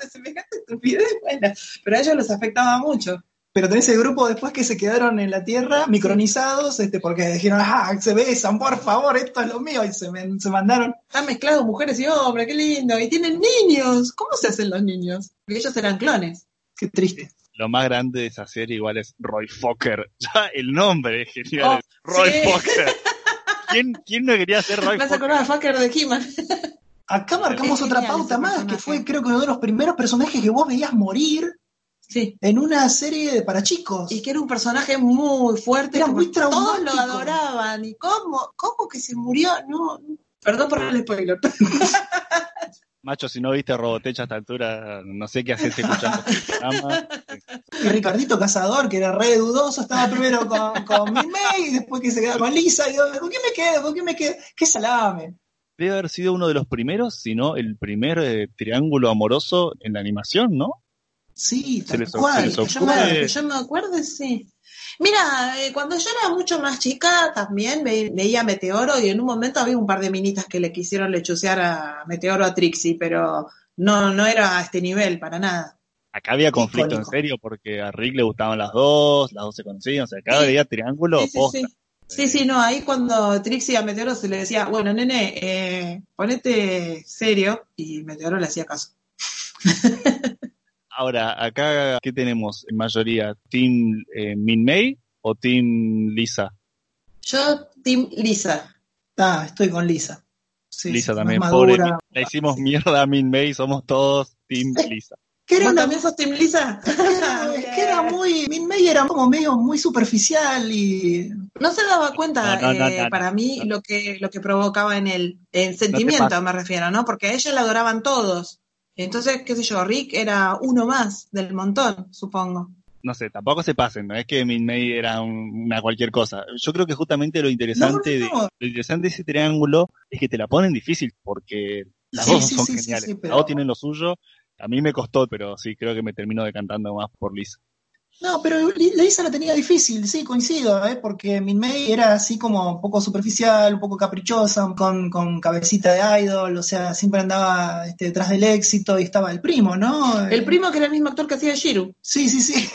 de semejante estupidez. Bueno, pero a ellos los afectaba mucho. Pero tenés el grupo después que se quedaron en la Tierra, micronizados, este, porque dijeron, ah, se besan, por favor, esto es lo mío, y se, se mandaron. Están mezclados mujeres y hombres, qué lindo. Y tienen niños. ¿Cómo se hacen los niños? Porque ellos eran clones. Qué triste. Lo más grande de esa serie igual es Roy Fokker. Ya el nombre es genial. Roy sí. Fokker. ¿Quién, ¿Quién no quería ser Roy Fokker? acordar a Fucker de He-Man. Acá marcamos Es otra genial pauta más, que fue creo que uno de los primeros personajes que vos veías morir Sí. en una serie de para chicos. Y que era un personaje muy fuerte. Era muy Todos traumático. lo adoraban. ¿Y cómo? ¿Cómo que se murió? No. Perdón por el spoiler. Macho, si no viste Robotech a esta altura, no sé qué haces escuchando este programa. Y Ricardito Cazador, que era re dudoso, estaba primero con, con Min May, y después que se quedaba con Lisa, y yo, ¿con quién me quedo? ¿Con quién me quedo? ¡Qué salame! Debe haber sido uno de los primeros, si no el primer eh, triángulo amoroso en la animación, ¿no? Sí, Se tal les- cual. se les Que yo, me, que yo me acuerde, sí. Mira, eh, cuando yo era mucho más chica también ve- veía Meteoro y en un momento había un par de minitas que le quisieron lechucear a Meteoro a Trixie, pero no, no era a este nivel para nada. Acá había conflicto Icónico. en serio porque a Rick le gustaban las dos, las dos se conocían, o sea, acá Sí. veía triángulo Sí, sí, posta. sí. Sí, sí, no, ahí cuando Trixie a Meteoro se le decía, bueno, nene, eh, ponete serio, y Meteoro le hacía caso. Ahora, acá, ¿qué tenemos en mayoría? ¿Team eh, Min May o Team Lisa? Yo, Team Lisa. Ah, estoy con Lisa. Sí, Lisa sí, también, pobre. madura. La hicimos mierda a Min May, somos todos Team Lisa. Que era ¿Vos una también sos Team Lisa? Era- es que era muy, Min May era como medio muy superficial y No se daba cuenta, No, no, no, eh, no, no. para mí, lo que, lo que provocaba en él. El sentimiento, me refiero, ¿no? Porque a ella la adoraban todos. Entonces, qué sé yo, Rick era uno más del montón, supongo. No sé, tampoco se pasen, no es que Min May era un- una cualquier cosa. Yo creo que justamente lo interesante, No, no, no. De, lo interesante de ese triángulo es que te la ponen difícil porque las Sí, dos sí, son sí, geniales. Las dos tienen lo suyo. A mí me costó, pero sí, creo que me termino decantando más por Lisa. No, pero Lisa la tenía difícil, sí, coincido, ¿eh? porque Min May era así como un poco superficial, un poco caprichosa, con, con cabecita de idol, o sea, siempre andaba este, detrás del éxito y estaba el primo, ¿no? El primo que era el mismo actor que hacía Shiru. Sí, sí, sí.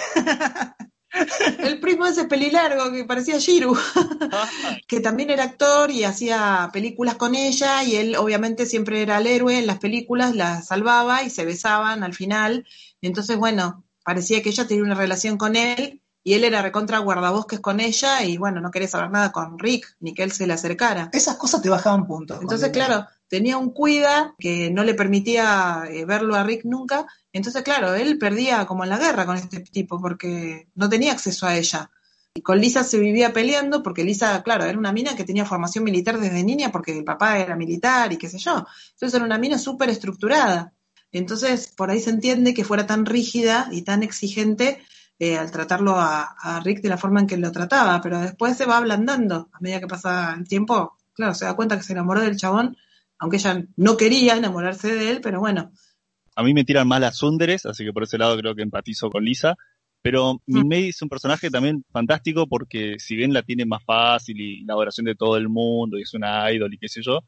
El primo ese pelilargo que parecía Shiru. que también era actor y hacía películas con ella y él obviamente siempre era el héroe en las películas, la salvaba y se besaban al final. Entonces, bueno, parecía que ella tenía una relación con él y él era recontra guardabosques con ella y bueno, no quería saber nada con Rick, ni que él se le acercara. Esas cosas te bajaban puntos. Entonces, claro, tenía un cuida que no le permitía eh, verlo a Rick nunca. Entonces, claro, él perdía como en la guerra con este tipo porque no tenía acceso a ella. Y con Lisa se vivía peleando porque Lisa, claro, era una mina que tenía formación militar desde niña porque el papá era militar y qué sé yo. Entonces era una mina súper estructurada. Entonces, por ahí se entiende que fuera tan rígida y tan exigente eh, al tratarlo a, a Rick de la forma en que lo trataba, pero después se va ablandando a medida que pasa el tiempo. Claro, se da cuenta que se enamoró del chabón, aunque ella no quería enamorarse de él, pero bueno, A mí me tiran más las Sunderes, así que por ese lado creo que empatizo con Lisa. Pero Min May es un personaje también fantástico porque si bien la tiene más fácil y la adoración de todo el mundo y es una idol y qué sé yo,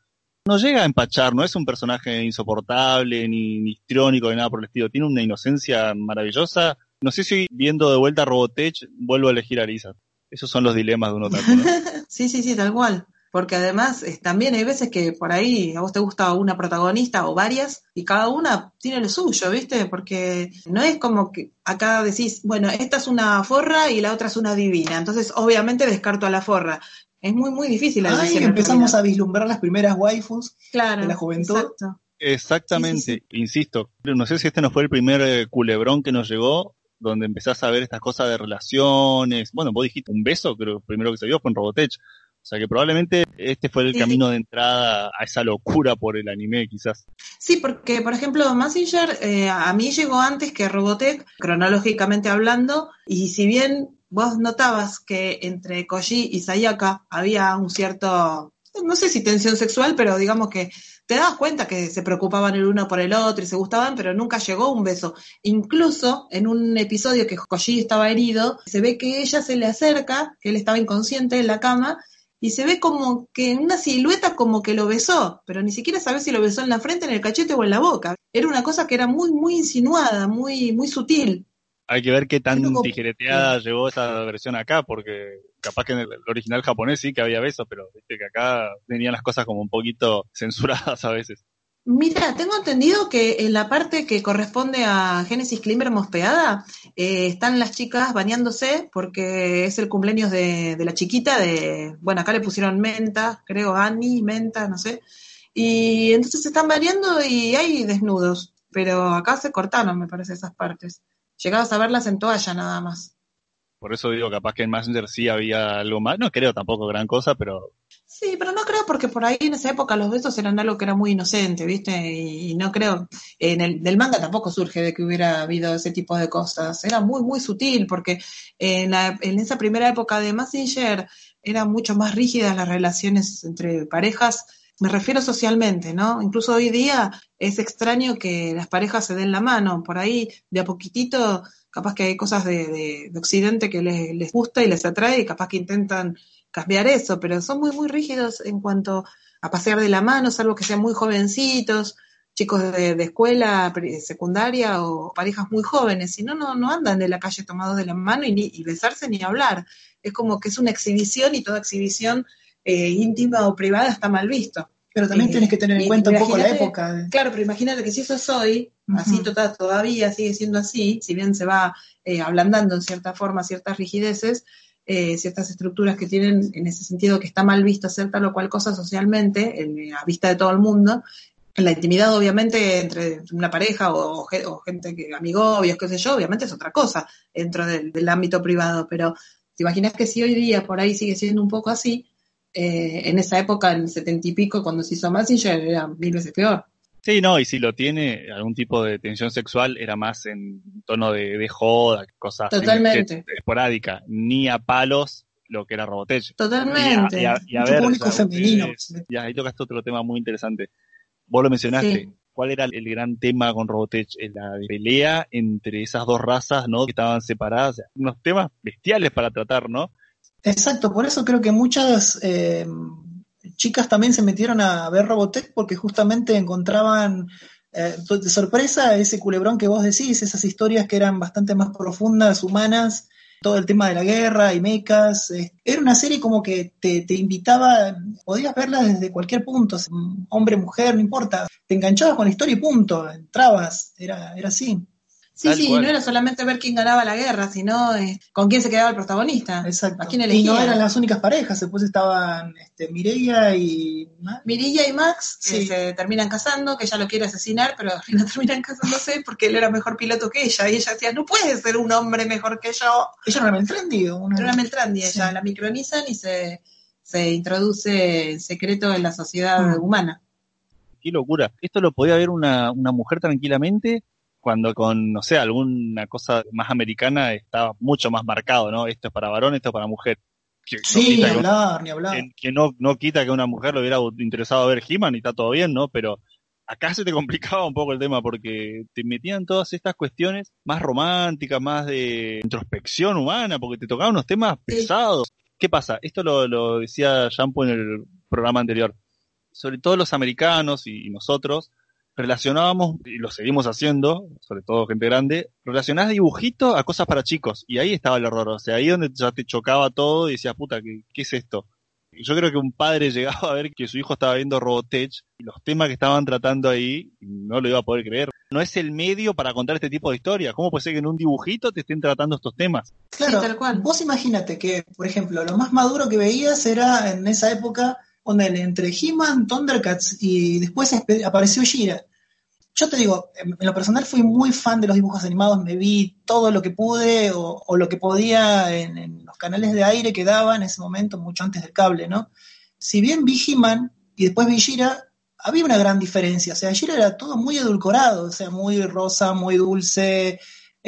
no llega a empachar, no es un personaje insoportable ni, ni histriónico ni nada por el estilo. Tiene una inocencia maravillosa. No sé si viendo de vuelta Robotech vuelvo a elegir a Lisa. Esos son los dilemas de un otaku, ¿no? sí, sí, sí, tal cual. Porque además eh, también hay veces que por ahí a vos te gusta una protagonista o varias y cada una tiene lo suyo, ¿viste? Porque no es como que acá decís, bueno, esta es una forra y la otra es una divina. Entonces, obviamente descarto a la forra. Es muy, muy difícil en empezamos a vislumbrar las primeras waifus. claro, de la juventud. exacto. Exactamente, insisto. No sé si este no fue el primer eh, culebrón que nos llegó, donde empezás a ver estas cosas de relaciones. Bueno, vos dijiste un beso, creo que primero que se vio fue en Robotech. O sea que probablemente este fue el Sí, camino de entrada a esa locura por el anime, quizás. Sí, porque, por ejemplo, Massinger eh, a mí llegó antes que Robotech, cronológicamente hablando, y si bien vos notabas que entre Koji y Sayaka había un cierto, no sé si tensión sexual, pero digamos que te dabas cuenta que se preocupaban el uno por el otro y se gustaban, pero nunca llegó un beso. Incluso en un episodio que Koji estaba herido, se ve que ella se le acerca, que él estaba inconsciente en la cama, y se ve como que en una silueta como que lo besó, pero ni siquiera sabes si lo besó en la frente, en el cachete o en la boca. Era una cosa que era muy, muy insinuada, muy, muy sutil. Hay que ver qué tan como- tijereteada llegó esa versión acá, porque capaz que en el original japonés sí que había besos, pero viste que acá tenían las cosas como un poquito censuradas a veces. Mira, tengo entendido que en la parte que corresponde a Génesis Klimber Mospeada, eh, están las chicas bañándose porque es el cumpleaños de, de la chiquita de, bueno, acá le pusieron Menta, creo, Annie, Menta, no sé. Y entonces se están bañando y hay desnudos, pero acá se cortaron, me parece, esas partes. Llegabas a verlas en toalla nada más. Por eso digo, capaz que en Messenger sí había algo más. No creo tampoco gran cosa, pero Sí, pero no creo porque por ahí en esa época los besos eran algo que era muy inocente, ¿viste? Y, no creo, en el del manga tampoco surge de que hubiera habido ese tipo de cosas. Era muy, muy sutil porque en, la- en esa primera época de Massinger eran mucho más rígidas las relaciones entre parejas. Me refiero socialmente, ¿no? Incluso hoy día es extraño que las parejas se den la mano. Por ahí, de a poquitito, capaz que hay cosas de, de- de Occidente que les, les gusta y les atrae y capaz que intentan cambiar eso, pero son muy, muy rígidos en cuanto a pasear de la mano, salvo que sean muy jovencitos, chicos de, de escuela secundaria o parejas muy jóvenes, si no, no, no andan de la calle tomados de la mano y, ni, y besarse ni hablar. Es como que es una exhibición y toda exhibición eh, íntima o privada está mal visto. Pero también Y- tienes que tener en cuenta un poco la época. de- Claro, pero imagínate que si eso es hoy, así total, todavía sigue siendo así, si bien se va eh, ablandando en cierta forma ciertas rigideces, eh, ciertas estructuras que tienen en ese sentido que está mal visto hacer tal o cual cosa socialmente, en- a vista de todo el mundo, En la intimidad, obviamente, entre una pareja o, ge- o gente que, amigobios, qué sé yo, obviamente es otra cosa dentro del, del ámbito privado, pero te imaginas que si hoy día por ahí sigue siendo un poco así, eh, en esa época, en el setenta y pico, cuando se hizo Messenger, era mil veces peor. Sí, no, y si lo tiene, algún tipo de tensión sexual era más en tono de, de joda, cosas Totalmente. esporádica, ni a palos lo que era Robotech. Totalmente. Y a, y a ver, público o sea, femenino. ya, ahí tocaste otro tema muy interesante. Vos lo mencionaste. Sí. ¿Cuál era el gran tema con Robotech? Eh, La pelea entre esas dos razas, ¿no? Que estaban separadas. O sea, unos temas bestiales para tratar, ¿no? Exacto, por eso creo que muchas eh, chicas también se metieron a ver Robotech porque justamente encontraban eh, de sorpresa ese culebrón que vos decís, esas historias que eran bastante más profundas, humanas, todo el tema de la guerra y mechas. eh, era una serie como que te, te invitaba, podías verla desde cualquier punto, hombre, mujer, no importa, te enganchabas con la historia y punto, entrabas, era, era así. Sí, Tal sí, cual. no era solamente ver quién ganaba la guerra, sino eh, con quién se quedaba el protagonista. Exacto. ¿A quién y elegía? no eran las únicas parejas, después estaban este, Mireia y... Mirilla y Max que se terminan casando, que ella lo quiere asesinar, pero al final terminan casándose porque él era mejor piloto que ella. Y ella decía, no puede ser un hombre mejor que yo. Ella no era Meltrendi, una... Era Meltrandi, Sí. ella la micronizan y se, se introduce en secreto en la sociedad Mm. humana. Qué locura. Esto lo podía ver una, una mujer tranquilamente cuando con, no sé, alguna cosa más americana estaba mucho más marcado, ¿no? Esto es para varón, esto es para mujer. Que, no Sí, ni quita que- hablar, ni hablar. que, que no, no quita que una mujer le hubiera interesado ver He-Man y está todo bien, ¿no? Pero acá se te complicaba un poco el tema porque te metían todas estas cuestiones más románticas, más de introspección humana, porque te tocaban unos temas Sí. pesados. ¿Qué pasa? Esto lo, lo decía Shampoo en el programa anterior. Sobre todo los americanos y, y nosotros relacionábamos, y lo seguimos haciendo, sobre todo gente grande, relacionás dibujitos a cosas para chicos. Y ahí estaba el error. O sea, ahí donde ya te chocaba todo y decías, puta, ¿qué, qué es esto? Y Yo creo que un padre llegaba a ver que su hijo estaba viendo Robotech y los temas que estaban tratando ahí no lo iba a poder creer. No es el medio para contar este tipo de historias. ¿Cómo puede ser que en un dibujito te estén tratando estos temas? Claro, Sí, tal cual. vos imagínate que, por ejemplo, lo más maduro que veías era en esa época, entre He-Man, Thundercats y después apareció Shira. Yo te digo, en lo personal fui muy fan de los dibujos animados, me vi todo lo que pude o, lo que podía en, los canales de aire que daban en ese momento, mucho antes del cable, ¿no? Si bien vi He-Man y después vi Shira, había una gran diferencia. O sea, Shira era todo muy edulcorado, o sea, muy rosa, muy dulce,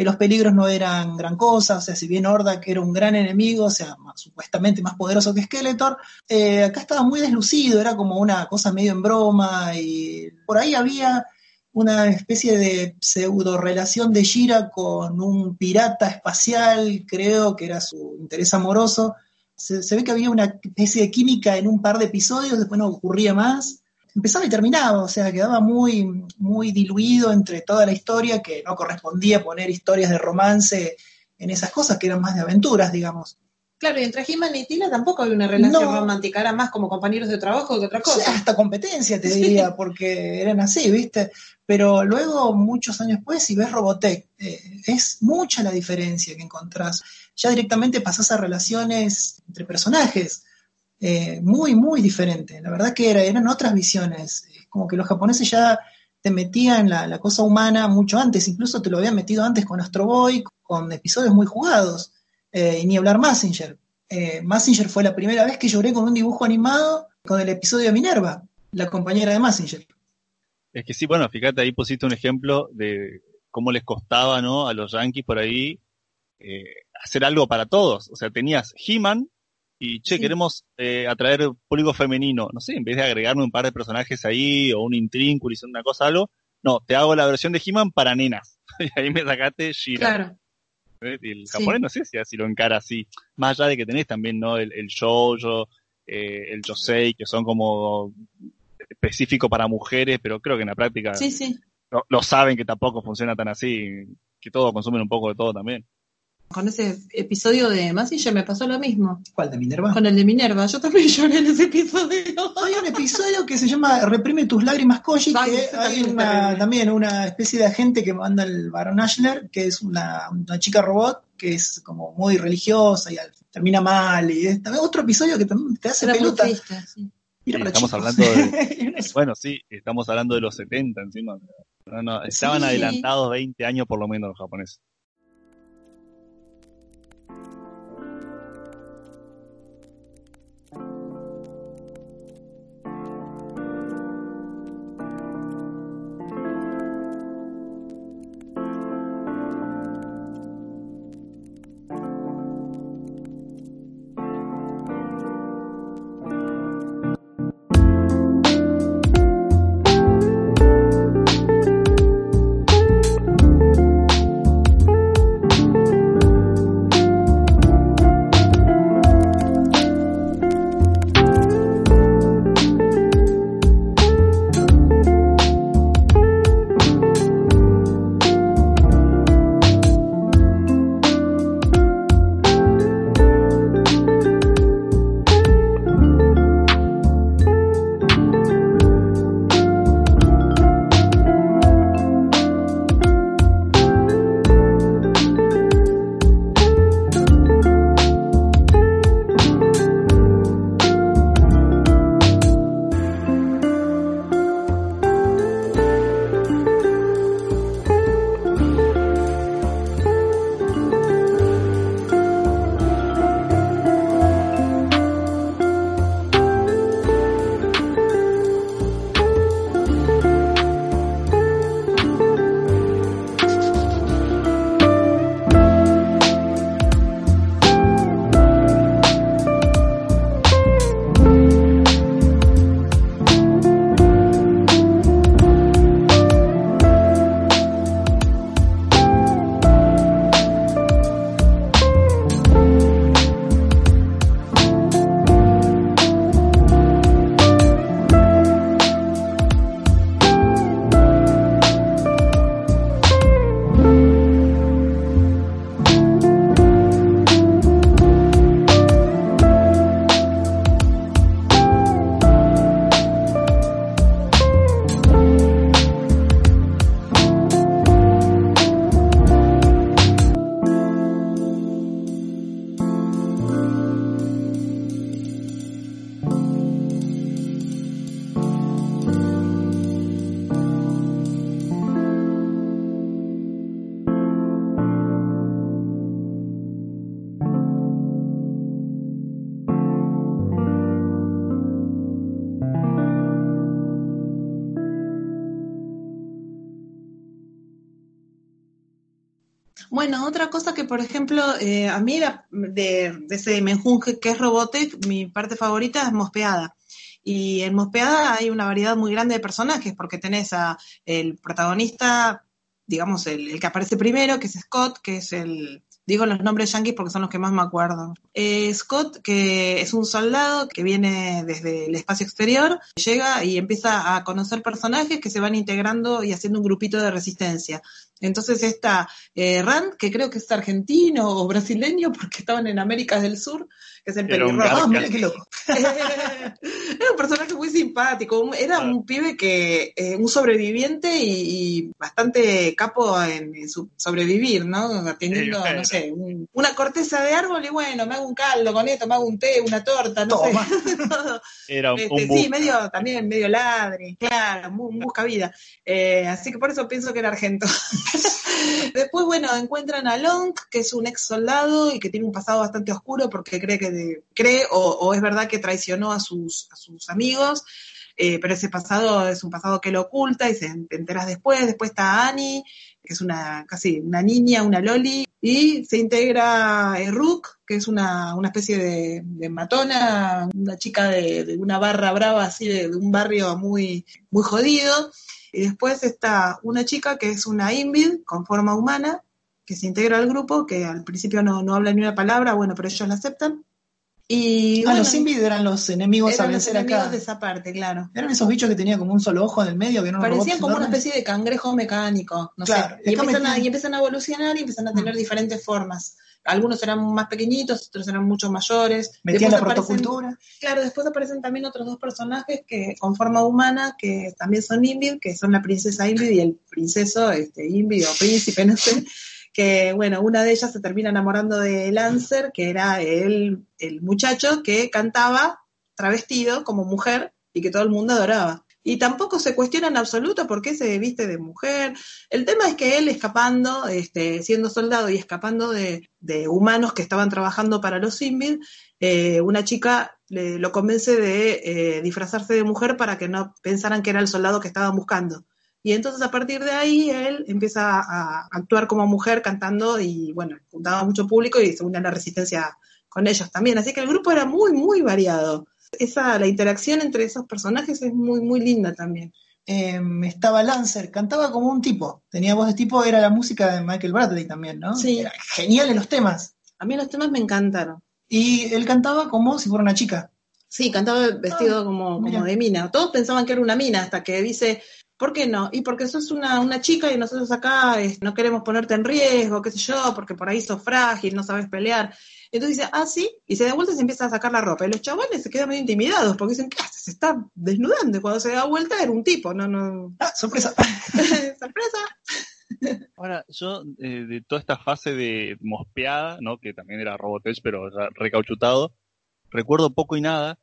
eh, los peligros no eran gran cosa, o sea, si bien Hordak era un gran enemigo, o sea, supuestamente más poderoso que Skeletor, eh, acá estaba muy deslucido, era como una cosa medio en broma, y por ahí había una especie de pseudo relación de Shira con un pirata espacial, creo que era su interés amoroso. Se, se ve que había una especie de química en un par de episodios, después no ocurría más empezaba y terminaba, o sea, quedaba muy, muy diluido entre toda la historia, que no correspondía poner historias de romance en esas cosas, que eran más de aventuras, digamos. Claro, y entre He-Man y Tila tampoco había una relación No. romántica, era más como compañeros de trabajo que otra O sea, cosa. hasta competencia, te diría, porque eran así, ¿viste? Pero luego, muchos años después, si ves Robotech, eh, es mucha la diferencia que encontrás. Ya directamente pasás a relaciones entre personajes, eh, muy, muy diferente. La verdad que era- eran otras visiones. Es Como que los japoneses ya te metían la, la cosa humana mucho antes, incluso te lo habían metido antes con Astro Boy, con episodios muy jugados. Eh, y ni hablar Massinger. Eh, Massinger fue la primera vez que lloré con un dibujo animado con el episodio de Minerva, la compañera de Massinger. Es que sí, bueno, fíjate, ahí pusiste un ejemplo de cómo les costaba, ¿no? A los Yankees por ahí eh, hacer algo para todos. O sea, tenías He-Man y, che, Sí. queremos eh, atraer público femenino. No sé, en vez de agregarme un par de personajes ahí o un intrínculis, una cosa, algo, no, te hago la versión de He-Man para nenas. y ahí me sacaste Shira. Claro. ¿eh? Y el Sí. japonés no sé si así lo encara así. Más allá de que tenés también, ¿no? El, el shoujo, eh, el josei, que son como específico para mujeres, pero creo que en la práctica Sí, sí. lo, lo saben que tampoco funciona tan así, que todos consumen un poco de todo también. Con ese episodio de Massinger me pasó lo mismo. ¿Cuál de Minerva? Con el de Minerva. Yo también lloré en ese episodio. Hay un episodio que se llama Reprime tus lágrimas, Koji, Ay, que hay una, también una especie de agente que manda el Baron Ashler, que es una, una chica robot, que es como muy religiosa y al- termina mal. Y es también otro episodio que también te hace Era muy pelota. triste, sí. Mira Sí, para estamos chicos. hablando de- Bueno, sí, estamos hablando de los 70 encima. No, no, estaban Sí. adelantados 20 años por lo menos los japoneses. Bueno, otra cosa que, por ejemplo, eh, a mí de, ese menjunje que es Robotech, mi parte favorita es Mospeada. Y en Mospeada hay una variedad muy grande de personajes, porque tenés a el protagonista, digamos, el, que aparece primero, que es Scott, que es el, digo los nombres yankees porque son los que más me acuerdo. Eh, Scott, que es un soldado que viene desde el espacio exterior, llega y empieza a conocer personajes que se van integrando y haciendo un grupito de resistencia. Entonces está eh, Rand, que creo que es argentino o brasileño porque estaban en América del Sur, que es el un pelirrojo. Ah, mira qué loco. era un personaje muy simpático, un- era Claro. un pibe que, eh, un sobreviviente y, y bastante capo en, en su sobrevivir, ¿no? Teniendo, Sí, no sé, un- una corteza de árbol y bueno, me hago un caldo con esto, me hago un té, una torta, no Toma. sé. Todo. Era un, Este, un sí, medio, también medio ladri, claro, muy busca vida. Eh, así que por eso pienso que era argento. Después, bueno, encuentran a Long, que es un ex soldado y que tiene un pasado bastante oscuro porque cree que de- cree o, o es verdad que traicionó a sus, a sus amigos. eh, pero ese pasado es un pasado que lo oculta y se te enteras después. Después está Annie, que es una casi una niña, una loli, y se integra eh, Rook, que es una, una especie de, de matona, una chica de, de una barra brava así de, de un barrio muy, muy jodido. Y después está una chica que es una invid con forma humana, que se integra al grupo, que al principio no, no habla ni una palabra, bueno, pero ellos la aceptan. Y Ah, bueno, los Invid eran los enemigos a eran los vencer enemigos acá. de esa parte, claro. Eran esos bichos que tenían como un solo ojo en el medio, que eran Parecían como una especie de cangrejo mecánico, no Claro, sé. Y empiezan, a, y empiezan a evolucionar y empiezan a tener diferentes formas. Algunos eran más pequeñitos, otros eran mucho mayores. Metían la Después aparecen- protocultura. Claro, después aparecen también otros dos personajes que con forma humana, que también son Invid, que son la princesa Invid y el princeso este, Invid o príncipe, no sé, que bueno, una de ellas se termina enamorando de Lancer, que era el, el muchacho que cantaba travestido como mujer y que todo el mundo adoraba. Y tampoco se cuestiona en absoluto por qué se viste de mujer. El tema es que él escapando, este, siendo soldado y escapando de, humanos que estaban trabajando para los Sinbin, eh, una chica le- lo convence de eh, disfrazarse de mujer para que no pensaran que era el soldado que estaban buscando. Y entonces a partir de ahí él empieza a actuar como mujer cantando y bueno, juntaba mucho público y se unía a la resistencia con ellos también. Así que el grupo era muy, muy variado. Esa, la interacción entre esos personajes es muy, muy linda también. Eh, estaba Lancer, cantaba como un tipo, tenía voz de tipo, era la música de Michael Bradley también, ¿no? Sí. Era genial en los temas. A mí los temas me encantaron. Y él cantaba como si fuera una chica. Sí, cantaba vestido como, mira. como de mina. Todos pensaban que era una mina hasta que dice, ¿por qué no? Y porque sos una, una chica y nosotros acá eh, no queremos ponerte en riesgo, qué sé yo, porque por ahí sos frágil, no sabes pelear. Entonces dice, ah, sí, y se da vuelta y se empieza a sacar la ropa. Y los chavales se quedan medio intimidados porque dicen, ¿qué haces? Se está desnudando. Y cuando se da vuelta era un tipo, no, no. ¡Ah, sorpresa! ¡Sorpresa! Ahora, yo eh, de toda esta fase de mospeada, ¿no? que también era Robotech, pero ya recauchutado, recuerdo poco y nada.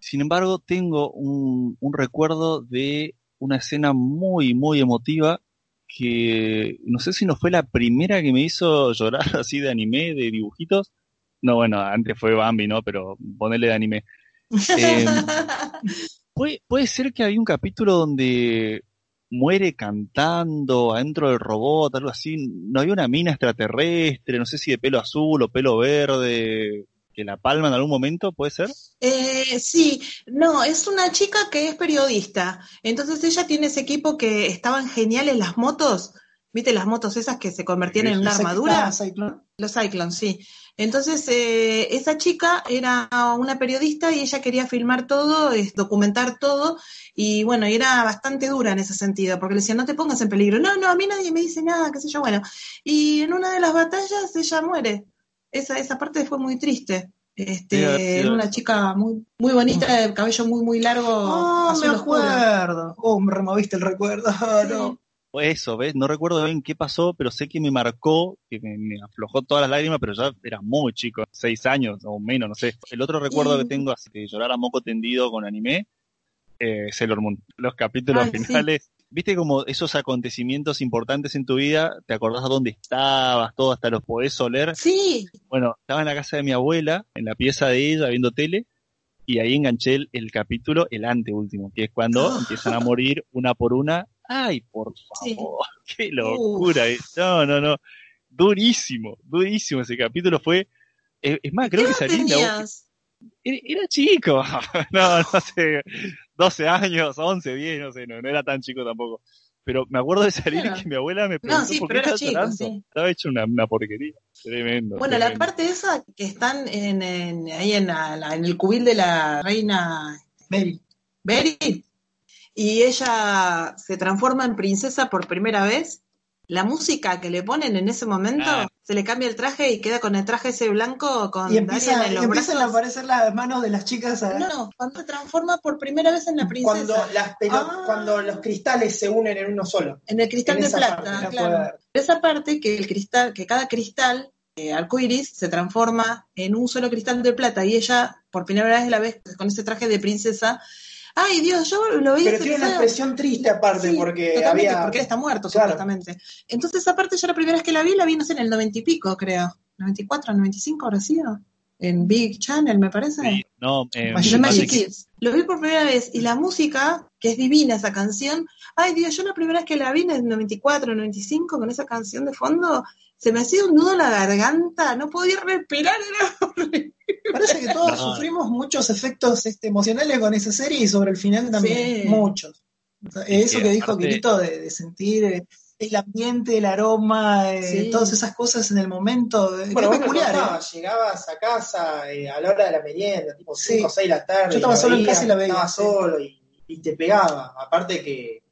Sin embargo, tengo un, un recuerdo de una escena muy, muy emotiva que no sé si no fue la primera que me hizo llorar así de anime, de dibujitos. No, bueno, antes fue Bambi, ¿no? Pero ponerle de anime. Eh, ¿puede, puede ser que había un capítulo donde muere cantando adentro del robot, algo así. No había una mina extraterrestre, no sé si de pelo azul o pelo verde, que la palma en algún momento, ¿puede ser? Eh, sí, no, es una chica que es periodista. Entonces ella tiene ese equipo que estaban geniales las motos. ¿Viste las motos esas que se convertían en una armadura? Cyclone. Los Cyclones, sí. Entonces, eh, esa chica era una periodista y ella quería filmar todo, es, documentar todo, y bueno, y era bastante dura en ese sentido, porque le decía, no te pongas en peligro. No, no, a mí nadie me dice nada, qué sé yo, bueno. Y en una de las batallas ella muere. Esa, esa parte fue muy triste. Este, Sí, sí, era una chica muy, muy bonita, de cabello muy, muy largo, Oh, azul me oscuro. acuerdo. Oh, me removiste el recuerdo. Ah, no. Eso, ¿ves? No recuerdo bien qué pasó, pero sé que me marcó, que me, me aflojó todas las lágrimas, pero ya era muy chico, seis años o menos, no sé. El otro recuerdo que tengo así de llorar a moco tendido con anime, eh, Sailor Moon. Los capítulos Ay, sí. finales, viste como esos acontecimientos importantes en tu vida, te acordás a dónde estabas, todo, hasta los podés oler. Sí, Bueno, estaba en la casa de mi abuela, en la pieza de ella, viendo tele, y ahí enganché el, el capítulo, el anteúltimo, que es cuando Ah. empiezan a morir una por una. Ay, por Sí. favor, qué locura. eh. No, no, no. Durísimo, durísimo ese capítulo fue. eh, es más, creo ¿qué que salí en la- tenías? era, chico. no, no sé, 12 años, 11, 10, no sé, no, no era tan chico tampoco. Pero me acuerdo de salir Claro. y que mi abuela me preguntó sí, por pero qué era estaba chico, llorando. sí. Estaba hecho una, una porquería. Tremendo. Bueno, la parte esa que están en, en- ahí en, la- en el cubil de la reina Mary. Beri y ella se transforma en princesa por primera vez, la música que le ponen en ese momento, Ah. se le cambia el traje y queda con el traje ese blanco con Y empieza, Darian en los empiezan a aparecer las manos de las chicas. a- No, no, cuando se transforma por primera vez en la princesa. Cuando, las Ah. cuando los cristales se unen en uno solo. En el cristal En de esa plata, parte, claro. Esa parte que el cristal, que cada cristal eh, arcoiris se transforma en un solo cristal de plata y ella por primera vez la ves con ese traje de princesa. Ay Dios, yo lo vi Pero tiene una expresión triste aparte Sí, porque había... porque él está muerto, Claro. supuestamente. Entonces, esa parte yo la primera vez que la vi, la vi, no sé, en el noventa y pico, creo. 94, 95 habrá sido. En Big Channel, me parece. Sí, no, eh, Magic The Magic Magic Kids. Lo vi por primera vez y la música, que es divina esa canción, ay Dios, yo la primera vez que la vi en el 94, 95 con esa canción de fondo, se me hacía un nudo en la garganta, no podía respirar, era horrible. Parece que todos No. sufrimos muchos efectos este, emocionales con esa serie y sobre el final también. Sí. Muchos. Eso que que dijo aparte- Quirito de, de sentir eh, el ambiente, el aroma, eh, todas esas cosas en el momento. eh, Bueno, vos peculiar. ¿eh? llegabas a casa eh, a la hora de la merienda, tipo Sí. 5 o 6 de la tarde. Yo estaba solo en casa y la veía, Estaba sí. solo y, y te pegaba. Aparte que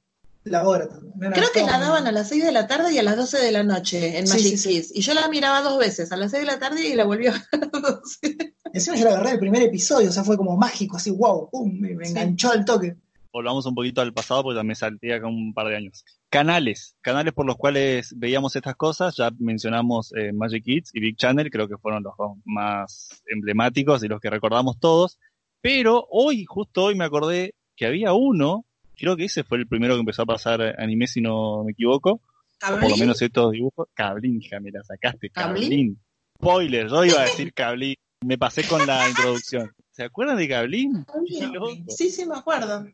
La hora también. Creo que la daban a las 6 de la tarde y a las 12 de la noche en Magic sí, sí. Kids. Y yo la miraba dos veces, a las 6 de la tarde y la volví a ver a las 12. Encima yo la agarré el primer episodio, o sea, fue como mágico, así, wow, pum, me, enganchó al toque. volvamos un poquito al pasado porque ya me salté acá un par de años. Canales, canales por los cuales veíamos estas cosas, ya mencionamos eh, Magic Kids y Big Channel, creo que fueron los dos más emblemáticos y los que recordamos todos. Pero hoy, justo hoy me acordé que había uno, creo que ese fue el primero que empezó a pasar anime, si no me equivoco, o por lo ¿Cablín? menos estos dibujos. Cablín, hija, me la sacaste, ¿Cablín? Cablín. Spoiler, yo iba a decir Cablín. Me pasé con la introducción. ¿Se acuerdan de Cablín? Sí, sí, me acuerdo.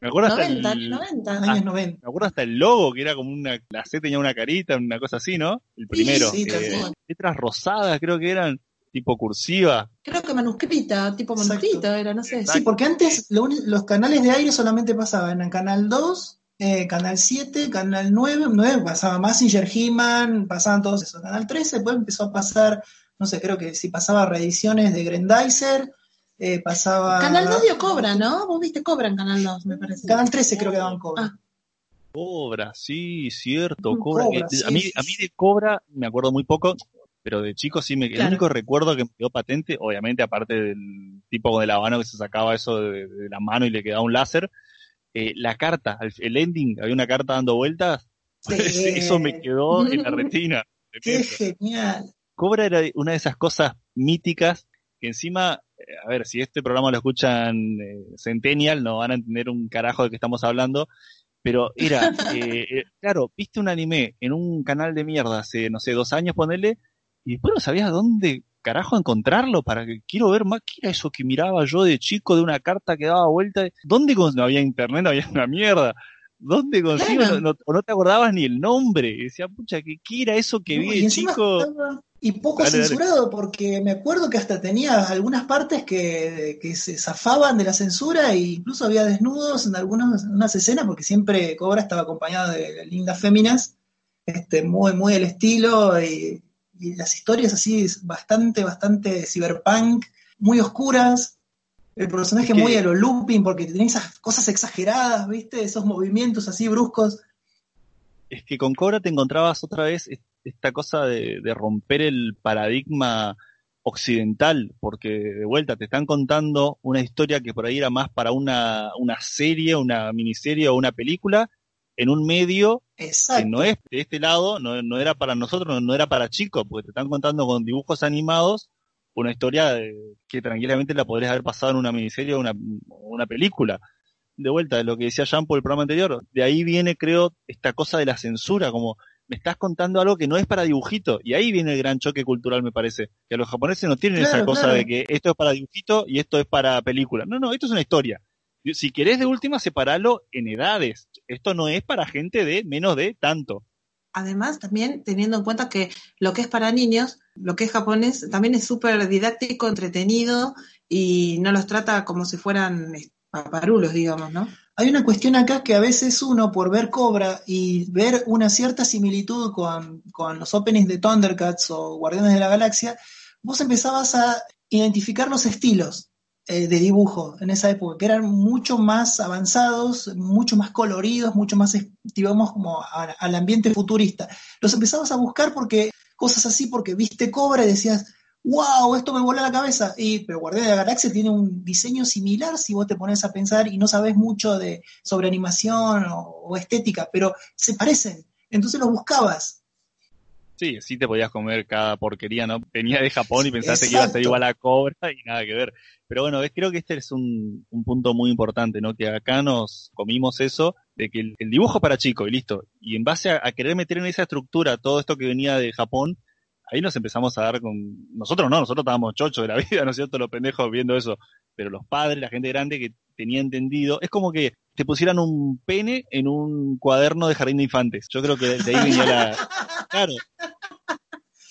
Me acuerdo hasta 90, el, 90. Años 90. me acuerdo hasta el logo, que era como una, la C tenía una carita, una cosa así, ¿no? El primero. sí, tal eh, letras rosadas, creo que eran, tipo cursiva. Creo que manuscrita, tipo Exacto. manuscrita era, no sé. Exacto. Sí, porque antes lo los canales de aire solamente pasaban en Canal 2, eh, Canal 7, Canal 9, 9 pasaba Massinger, He-Man, pasaban todos esos. Canal 13 después empezó a pasar, no sé, creo que si pasaba reediciones de Grendizer, eh, pasaba... Canal 2 dio Cobra, ¿no? Vos viste Cobra en Canal 2, me parece. Canal 13 creo que daban cobra. Ah. Cobra, sí, cierto, Cobra. Cobra, Eh, sí, a, mí, sí, a mí sí. de Cobra me acuerdo muy poco, pero de chico sí me... El Claro. único recuerdo que me quedó patente, obviamente aparte del tipo de la mano que se sacaba eso de, de la mano y le quedaba un láser, eh, la carta, el, el ending, había una carta dando vueltas, Sí. eso me quedó en la retina. Qué genial. Cobra era una de esas cosas míticas que encima, eh, a ver, si este programa lo escuchan eh, Centennial, no van a entender un carajo de qué estamos hablando, pero era, eh, eh, claro, viste un anime en un canal de mierda hace, no sé, dos años, ponele, y después no sabías dónde carajo encontrarlo para que quiero ver más, ¿qué era eso que miraba yo de chico de una carta que daba vuelta? ¿Dónde no había internet, no había una mierda? ¿Dónde consigo? Claro. No, no- o no te acordabas ni el nombre. Y decía, pucha, ¿qué, qué era eso que No, vi de chico? estaba- y poco Dale, dale. censurado, porque me acuerdo que hasta tenía algunas partes que, que se zafaban de la censura e incluso había desnudos en algunas en unas escenas, porque siempre Cobra estaba acompañado de lindas féminas, este, muy, muy el estilo, y, y las historias así bastante, bastante cyberpunk, muy oscuras. El personaje muy a lo looping, porque tenía esas cosas exageradas, ¿viste? Esos movimientos así bruscos. es que con Cobra te encontrabas otra vez est- esta cosa de, de romper el paradigma occidental, porque de vuelta te están contando una historia que por ahí era más para una, una serie, una miniserie o una película, en un medio que no es de este lado, no, no era para nosotros, no, no era para chicos, porque te están contando con dibujos animados una historia de- que tranquilamente la podrías haber pasado en una miniserie o una, una película. De vuelta, de lo que decía Jean por el programa anterior, de ahí viene, creo, esta cosa de la censura, como me estás contando algo que no es para dibujito, y ahí viene el gran choque cultural, me parece, que los japoneses no tienen esa cosa claro. de que esto es para dibujito y esto es para película. No, no, esto es una historia. Si querés de última, separalo en edades. Esto no es para gente de menos de tanto. Además, también teniendo en cuenta que lo que es para niños, lo que es japonés, también es súper didáctico, entretenido y no los trata como si fueran paparulos, digamos, ¿no? Hay una cuestión acá que a veces uno, por ver Cobra y ver una cierta similitud con, con los openings de Thundercats o Guardianes de la Galaxia, vos empezabas a identificar los estilos eh, de dibujo en esa época, que eran mucho más avanzados, mucho más coloridos, mucho más, digamos, como al ambiente futurista. Los empezabas a buscar porque cosas así, porque viste Cobra y decías, wow, esto me voló la cabeza. Y, pero Guardianes de la Galaxia tiene un diseño similar si vos te pones a pensar y no sabes mucho de, sobre animación o, o estética, pero se parecen. Entonces los buscabas. Sí, sí te podías comer cada porquería, ¿no? Venía de Japón y pensaste que iba a ser igual a Cobra y nada que ver. Pero bueno, ves, creo que este es un, un punto muy importante, ¿no? Que acá nos comimos eso de que el, el dibujo para chico y listo. Y en base a, a querer meter en esa estructura todo esto que venía de Japón, ahí nos empezamos a dar con... Nosotros no, nosotros estábamos chochos de la vida, ¿no es cierto? Los pendejos viendo eso. Pero los padres, la gente grande que tenía entendido, es como que te pusieran un pene en un cuaderno de jardín de infantes. Yo creo que de, ahí venía la... Claro.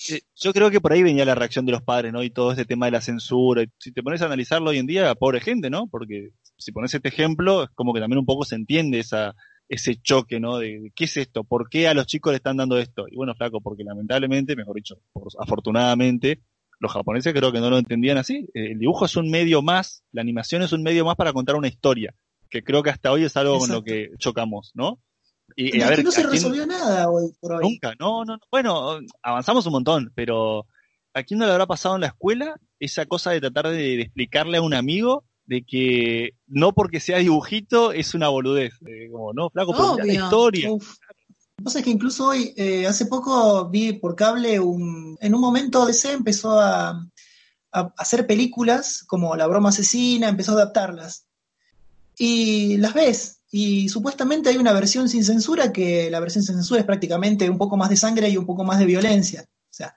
Eh, Yo creo que por ahí venía la reacción de los padres, ¿no? Y todo este tema de la censura. Si te pones a analizarlo hoy en día, pobre gente, ¿no? Porque si pones este ejemplo, es como que también un poco se entiende esa, ese choque, ¿no? De, qué es esto, por qué a los chicos le están dando esto. Y bueno, flaco, porque lamentablemente, mejor dicho, afortunadamente, los japoneses creo que no lo entendían así. Eh, El dibujo es un medio más, la animación es un medio más para contar una historia, que creo que hasta hoy es algo con lo que chocamos, ¿no? Y, Y a ver, no se ¿a quién- resolvió nada hoy por hoy. Nunca, no, no, no. Bueno, avanzamos un montón, pero ¿a quién no le habrá pasado en la escuela esa cosa de tratar de, de explicarle a un amigo de que no porque sea dibujito es una boludez? Eh, como, no, flaco, pero mirá la Obvio. historia. Uf. Lo que pasa es que incluso hoy, eh, hace poco vi por cable un. En un momento DC empezó a, a hacer películas como La broma asesina, empezó a adaptarlas. Y las ves, y supuestamente hay una versión sin censura que la versión sin censura es prácticamente un poco más de sangre y un poco más de violencia. O sea,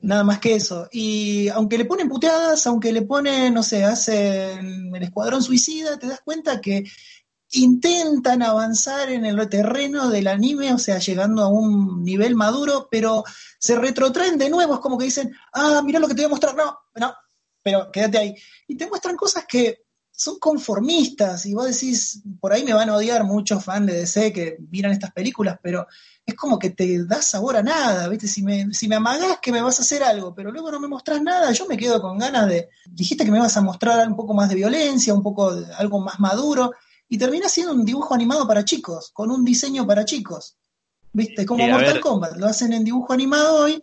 nada más que eso. Y aunque le ponen puteadas, aunque le ponen, no sé, hacen el escuadrón suicida, te das cuenta que intentan avanzar en el terreno del anime, o sea, llegando a un nivel maduro, pero se retrotraen de nuevo, es como que dicen, ah, mira lo que te voy a mostrar, no, no, pero quédate ahí. Y te muestran cosas que son conformistas, y vos decís, por ahí me van a odiar muchos fans de DC que miran estas películas, pero es como que te da sabor a nada, ¿viste? Si me, si me amagás que me vas a hacer algo, pero luego no me mostrás nada, yo me quedo con ganas de, dijiste que me vas a mostrar un poco más de violencia, un poco de, algo más maduro, y termina siendo un dibujo animado para chicos, con un diseño para chicos. ¿Viste? Como Sí, Mortal ver. Kombat, lo hacen en dibujo animado hoy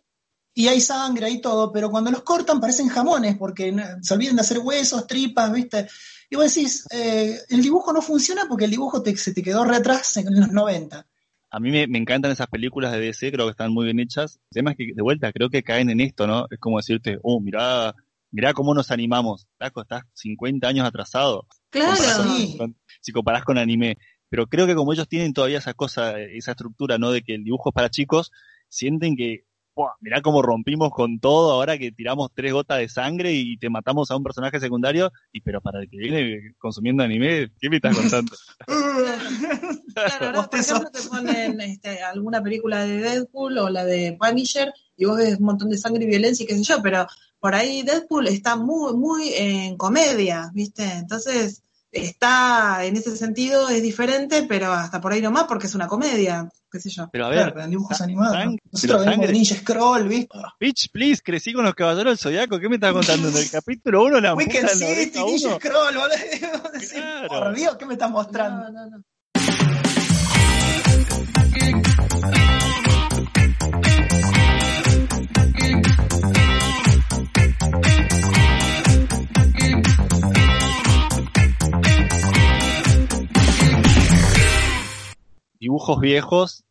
y hay sangre y todo, pero cuando los cortan parecen jamones porque se olvidan de hacer huesos, tripas, ¿viste? Y vos decís, eh, el dibujo no funciona porque el dibujo te- se te quedó re atrás en los 90. A mí me, me encantan esas películas de DC, creo que están muy bien hechas. El tema es que, de vuelta, creo que caen en esto, ¿no? Es como decirte, oh, mirá, mirá cómo nos animamos. Taco, estás 50 años atrasado. Claro. Sí. Con- si comparás con anime. Pero creo que como ellos tienen todavía esa cosa, esa estructura, ¿no? De que el dibujo es para chicos, sienten que, ¡buah! mirá cómo rompimos con todo ahora que tiramos tres gotas de sangre y te matamos a un personaje secundario. Y pero para el que viene consumiendo anime, ¿qué me estás contando? Claro, ahora, por ejemplo, te ponen este, alguna película de Deadpool o la de Punisher y vos ves un montón de sangre y violencia y qué sé yo, pero por ahí Deadpool está muy, muy en comedia, ¿viste? Entonces, está, en ese sentido, es diferente, pero hasta por ahí nomás porque es una comedia, qué sé yo. Pero a Claro, ver, pero en dibujos animados. ¿no? sang- Nosotros venimos sangre- de Ninja Scroll, ¿viste? Bitch, please, crecí con los caballeros del zodiaco. ¿Qué me estás contando? En el capítulo 1 la puta Weekend City, Ninja uno. Scroll, decís, Claro. Por Dios, ¿qué me estás mostrando? No, no, no. Dibujos viejos,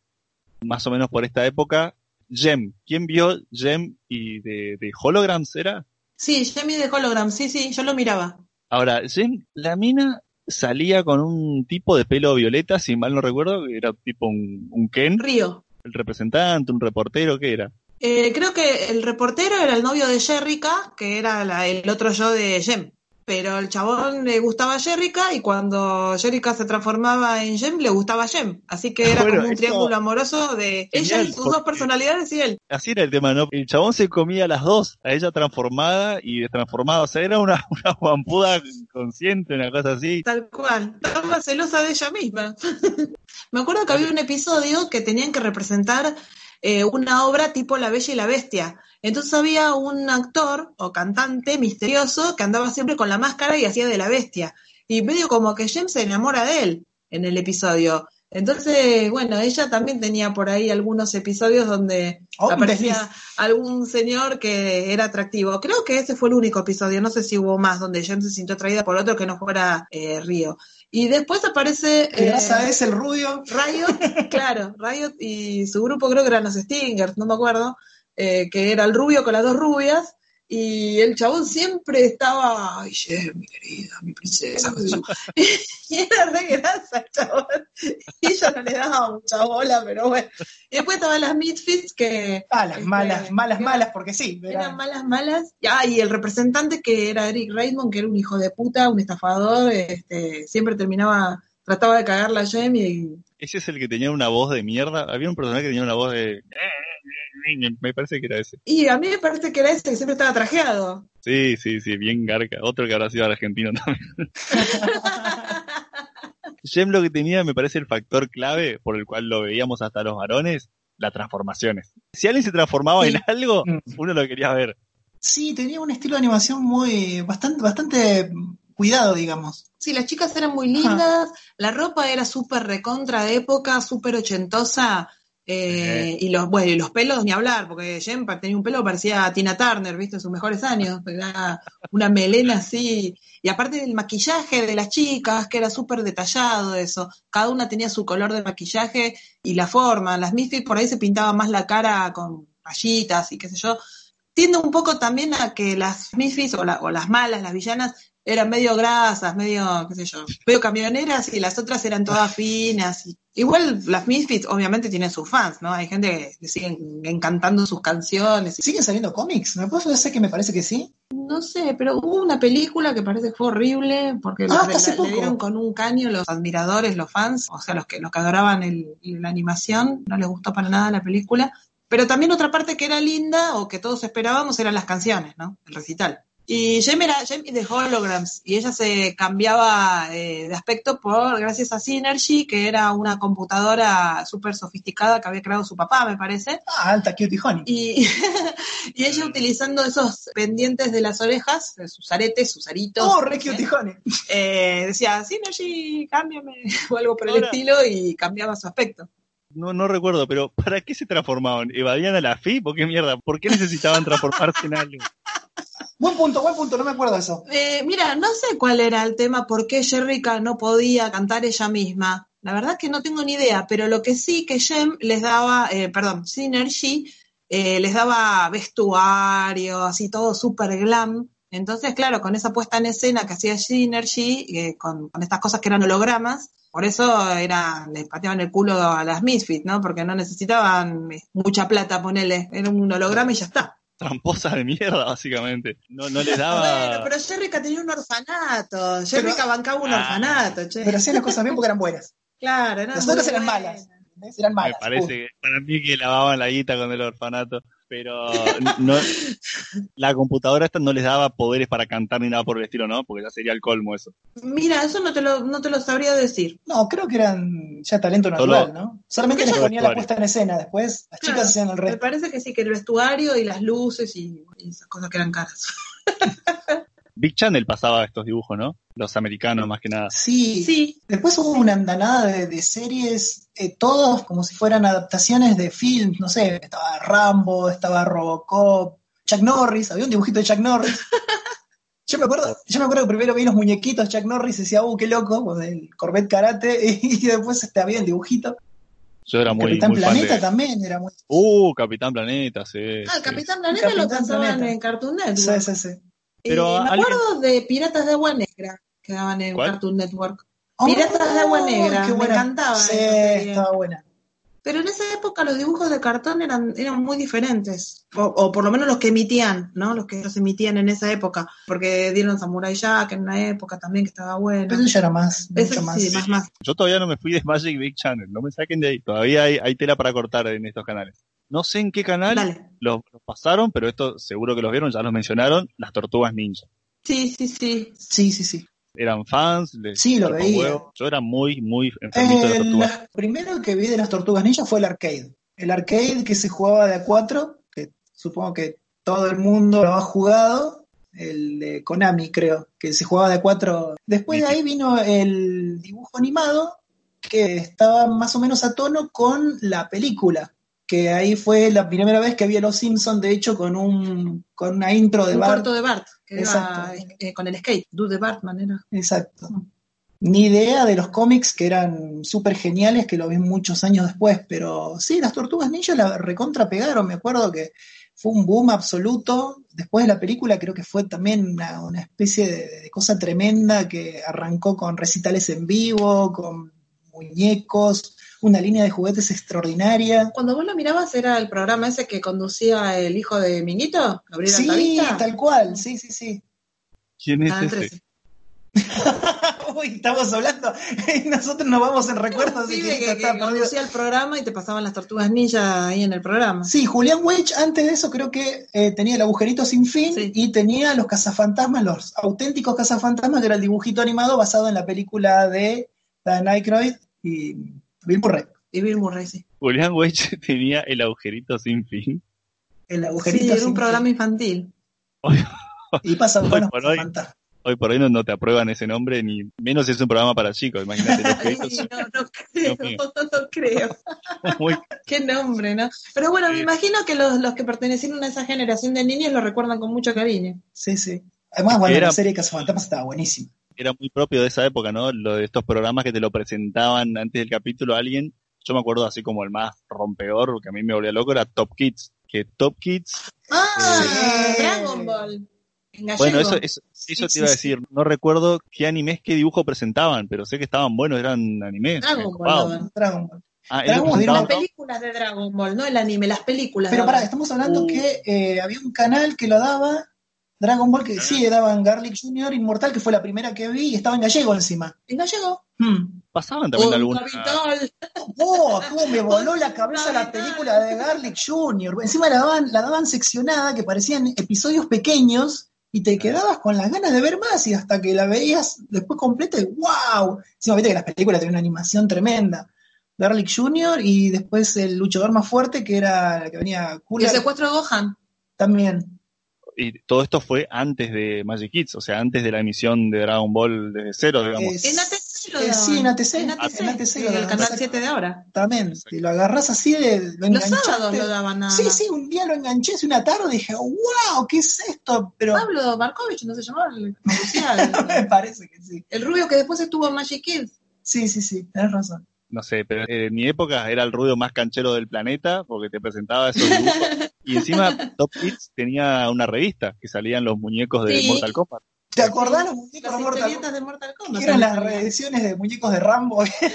más o menos por esta época. Gem. ¿Quién vio Gem y de, de Holograms era? Sí, Jamie de Hologram, sí, sí, yo lo miraba. Ahora, Gem, la mina salía con un tipo de pelo violeta, si mal no recuerdo, que era tipo un, un Ken, Río. el representante, un reportero, ¿qué era? Eh, creo que el reportero era el novio de Jerrica, que era la- el otro yo de Jem. Pero el chabón le gustaba a Jerrica y cuando Jerrica se transformaba en Jem, le gustaba Jem. Así que era Bueno, como un triángulo amoroso de ella y sus dos personalidades y él. Así era el tema, ¿no? El chabón se comía a las dos, a ella transformada y destransformada. O sea, era una, una guampuda consciente, una cosa así. Tal cual. Estaba celosa de ella misma. Me acuerdo que había un episodio que tenían que representar eh, una obra tipo La Bella y la Bestia. Entonces había un actor o cantante misterioso que andaba siempre con la máscara y hacía de la bestia. Y medio como que James se enamora de él en el episodio. Entonces, bueno, ella también tenía por ahí algunos episodios donde Oh, aparecía algún señor que era atractivo. Creo que ese fue el único episodio, no sé si hubo más donde James se sintió atraída por otro que no fuera eh, Río. Y después aparece Que eh, es el rubio. Riot, claro, Riot y su grupo creo que eran los Stingers, no me acuerdo, eh, que era el rubio con las dos rubias. Y el chabón siempre estaba, ay, Jem, mi querida, mi princesa. y era re grasa el chabón. Y ella no le daba mucha bola, pero bueno. Y después estaban las Misfits que Ah, las Este, malas, malas, que- malas, porque sí. eran eran- malas, malas. Ah, y el representante que era Eric Raymond, que era un hijo de puta, un estafador, este, siempre terminaba, trataba de cagarla a Jem y Ese es el que tenía una voz de mierda. Había un personaje que tenía una voz de... Me parece que era ese. Y a mí me parece que era ese que siempre estaba trajeado. Sí, sí, sí, bien garca. Otro que habrá sido argentino también. Jem lo que tenía, me parece, el factor clave por el cual lo veíamos hasta los varones, las transformaciones. Si alguien se transformaba Sí. en algo, Mm. uno lo quería ver. Sí, tenía un estilo de animación muy, bastante, bastante cuidado, digamos. Sí, las chicas eran muy lindas, la ropa era súper recontra de época, súper ochentosa, eh, y los, bueno, y los pelos ni hablar, porque Jem pa- tenía un pelo que parecía a Tina Turner, viste, en sus mejores años, era una melena así, y aparte del maquillaje de las chicas, que era súper detallado eso, cada una tenía su color de maquillaje y la forma, las Misfits por ahí se pintaban más la cara con rayitas y qué sé yo, tiende un poco también a que las Misfits o, la- o las malas, las villanas, eran medio grasas, medio, qué sé yo, medio camioneras y las otras eran todas finas. y- igual las Misfits obviamente tienen sus fans, ¿no? Hay gente que le siguen encantando sus canciones. ¿Siguen saliendo cómics? ¿Me puedo decir que me parece que sí? No sé, pero hubo una película que parece que fue horrible porque Ah, hasta la- le dieron con un caño los admiradores, los fans, o sea, los que, los que adoraban el- la animación, no les gustó para nada la película. Pero también otra parte que era linda o que todos esperábamos eran las canciones, ¿no? El recital. Y Jamie era Jamie de Holograms y ella se cambiaba eh, de aspecto por gracias a Synergy, que era una computadora súper sofisticada que había creado su papá, me parece. Ah, alta cutie honey. Y, y ella utilizando esos pendientes de las orejas, sus aretes, sus aritos, Oh, re cutie honey. eh, decía, Synergy, cámbiame, o algo por el Ahora- estilo, y cambiaba su aspecto. No, no recuerdo, pero ¿para qué se transformaban? ¿Evadían a la FI? ¿Por qué mierda? ¿Por qué necesitaban transformarse en algo? Buen punto, buen punto, no me acuerdo de eso. Eh, mira, no sé cuál era el tema, por qué Jerrica no podía cantar ella misma. La verdad que no tengo ni idea, pero lo que sí que Jem les daba, eh, perdón, Synergy eh, les daba vestuario, así todo súper glam. Entonces, claro, con esa puesta en escena que hacía Synergy, eh, con, con estas cosas que eran hologramas, por eso era, les pateaban el culo a las Misfits, ¿no? Porque no necesitaban mucha plata, ponele, era un holograma y ya está. Tramposa de mierda, básicamente. No, no les Bueno, daba... pero Jerrica tenía un orfanato, Jerrica bancaba un Ah. orfanato, che. Pero hacían las cosas bien porque eran buenas. Claro, eran Las otras eran buenas. malas. Eran Me malas. parece que para mí que lavaban la guita con el orfanato, pero no, la computadora esta no les daba poderes para cantar ni nada por el estilo, ¿no? Porque ya sería el colmo eso. Mira, eso no te lo, no te lo sabría decir. No, creo que eran ya talento Solo- natural, ¿no? Solamente les ponían la puesta en escena, después las Claro, chicas hacían el Me resto. parece que sí, que el vestuario y las luces y, y esas cosas que eran caras. Big Channel pasaba estos dibujos, ¿no? Los americanos más que nada. Sí, Sí, Después hubo una andanada de, de series, eh, todos como si fueran adaptaciones de films, no sé, estaba Rambo, estaba Robocop, Chuck Norris, había un dibujito de Chuck Norris. Yo me acuerdo, yo me acuerdo que primero vi los muñequitos Chuck Norris y decía, uh, qué loco, con el Corvette Karate, y, después este, había el dibujito. Yo era muy, Capitán muy fan Planeta de... también era muy... Uh, Capitán Planeta, sí. ah. Capitán Planeta lo pasaban en Cartoon Network. Sí, sí, sí. Pero Eh, me alguien- acuerdo de Piratas de Agua Negra que daban en ¿Cuál? Cartoon Network. Piratas de Agua Negra, qué me encantaba Sí, estaba buena. Pero en esa época los dibujos de cartón eran, eran muy diferentes, o, o por lo menos los que emitían, ¿no? Los que los emitían en esa época, porque dieron Samurai Jack en una época también que estaba bueno. Pero eso ya era más, Eso mucho más. sí, más, más. Yo todavía no me fui de Magic Big Channel, no me saquen de ahí. Todavía hay, hay tela para cortar en estos canales. No sé en qué canal los, los pasaron, pero esto seguro que los vieron, ya los mencionaron, las tortugas ninja. Sí, sí, sí. Sí, sí, sí. Eran fans, les Sí, lo veía. huevo. Yo era muy, muy enfermito de las El tortugas. primero que vi de las Tortugas Ninja fue el arcade. El arcade que se jugaba de a cuatro, que supongo que todo el mundo lo ha jugado, el de Konami creo, que se jugaba de cuatro. Después de ahí vino el dibujo animado, que estaba más o menos a tono con la película, que ahí fue la primera vez que vi a Los Simpsons, de hecho, con un con una intro de Un Bart. corto de Bart, que Exacto. era eh, con el skate, Do de Bartman era. Exacto. Ni idea de los cómics que eran súper geniales, que lo vi muchos años después, pero sí, las Tortugas Ninja la recontra pegaron, me acuerdo que fue un boom absoluto. Después de la película creo que fue también una, una especie de, de cosa tremenda que arrancó con recitales en vivo, con muñecos, una línea de juguetes extraordinaria. Cuando vos lo mirabas era el programa ese que conducía el hijo de Minguito, Gabriel Sí, Altavista. tal cual, sí, sí, sí. ¿Quién es Canal ese? 13. Uy, estamos hablando, y nosotros nos vamos en recuerdos. Pibe que que, que conducía el programa y te pasaban las tortugas ninja ahí en el programa. Sí, Julián Weich antes de eso creo que eh, tenía el agujerito sin fin Sí. y tenía los cazafantasmas, los auténticos cazafantasmas, que era el dibujito animado basado en la película de Dan Aykroyd y Bill Murray. Y Bill Murray, sí. Julián Weich tenía el agujerito sin fin. El Sí, agujerito era sin un programa fin. infantil. Y pasaban Hoy por hoy. Hoy por hoy no, no te aprueban ese nombre, ni menos si es un programa para chicos. Imagínate los Ay, peditos. no, no creo, mío. no creo. Muy Qué nombre, ¿no? Pero bueno, me Sí. imagino que los, los que pertenecieron a esa generación de niños lo recuerdan con mucho cariño. Sí, sí. Además, bueno, Era- la serie de cazafantasmas estaba buenísima. Era muy propio de esa época, ¿no? Lo de estos programas que te lo presentaban antes del capítulo a alguien. Yo me acuerdo así como el más rompedor, que a mí me volvía loco, era Top Kids, que Top Kids. Ah, Sí. Dragon Ball. Bueno, eso, eso, eso te sí, iba a sí. decir. No recuerdo qué animes, qué dibujo presentaban, pero sé que estaban buenos, eran animes. Dragon Ball, daban. Dragon Ball. Ah, Dragon Ball Las ¿no? películas de Dragon Ball, no el anime, las películas. Pero pará, estamos hablando Uh. que eh, había un canal que lo daba, Dragon Ball, que sí, daban Garlic Jr. Inmortal, que fue la primera que vi, y estaba en gallego encima. En gallego. Hmm. Pasaban también Oh. Capital. Oh, cómo me voló la cabeza la película de Garlic Jr. Encima la daban, la daban seccionada, que parecían episodios pequeños, y te quedabas con las ganas de ver más, y hasta que la veías después completa, y wow. Encima viste que las películas tenían una animación tremenda. Garlic Jr. y después el luchador más fuerte, que era el que venía Y el Cooler, secuestro de Gohan. también. Y todo esto fue antes de Magic Kids, o sea, antes de la emisión de Dragon Ball desde cero, digamos. Es- En ATC eh, sí, en ATC, En en ATC, ATC sí, lo el canal exacto. 7 de ahora. Exactamente. Si lo agarras así, de, lo Los sábados lo daban nada Sí, sí, un día lo enganché hace una tarde y dije, wow, ¿qué es esto? Pero Pablo Markovich, ¿no se llamaba? El, me parece que sí. el rubio que después estuvo en Magic Kids. Sí, sí, sí, tenés razón. No sé, pero en mi época era el ruido más canchero del planeta porque te presentaba esos dibujos. y encima Top Kids tenía una revista que salían los muñecos de Sí. Mortal Kombat. ¿Te acordás los muñecos Las de Mortal de Mortal Kombat. Eran las reediciones de muñecos de Rambo.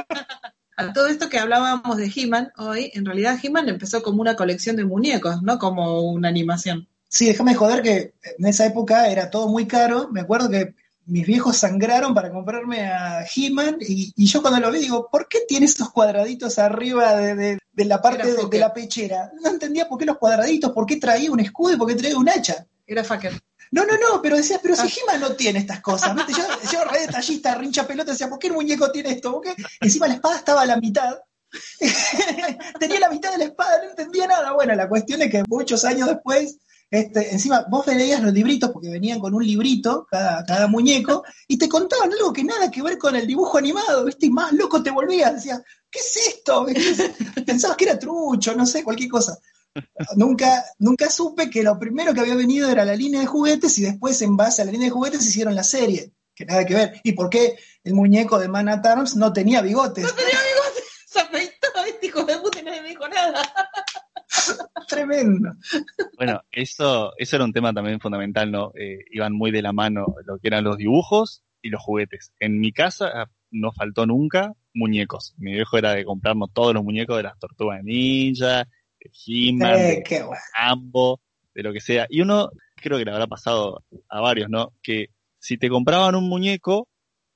A todo esto que hablábamos de He-Man hoy, en realidad He-Man empezó como una colección de muñecos, no como una animación. Sí, déjame joder que en esa época era todo muy caro. Me acuerdo que mis viejos sangraron para comprarme a He-Man y, y yo cuando lo vi digo, ¿por qué tiene esos cuadraditos arriba de, de- de la parte de, la pechera? No entendía por qué los cuadraditos, por qué traía un escudo y por qué traía un hacha. Era fucker. No, no, no, pero decías, pero si Ah. He-Man no tiene estas cosas, ¿viste? Yo, yo re detallista, rincha pelota, decía, ¿por qué el muñeco tiene esto? ¿Por qué? Encima la espada estaba a la mitad. Tenía la mitad de la espada, no entendía nada. Bueno, la cuestión es que muchos años después, este, encima vos veías los libritos, porque venían con un librito cada, muñeco, y te contaban algo que nada que ver con el dibujo animado, ¿viste? Y más loco te volvías, decías, ¿qué es esto? Pensabas que era trucho, no sé, cualquier cosa. Nunca, nunca supe que lo primero que había venido era la línea de juguetes y después en base a la línea de juguetes hicieron la serie, que nada que ver. ¿Y por qué el muñeco de Man Arms no tenía bigotes? Se afeitó, este hijo de puta nadie me dijo nada. Tremendo. Bueno, eso, eso era un tema también fundamental, ¿no? Eh, iban muy de la mano lo que eran los dibujos y los juguetes. En mi casa ah, no faltó nunca muñecos. Mi viejo era de comprarnos todos los muñecos de las tortugas ninja, de He-Man, Eh, de. Rambo, de lo que sea. Y uno, creo que le habrá pasado a varios, ¿no? Que si te compraban un muñeco,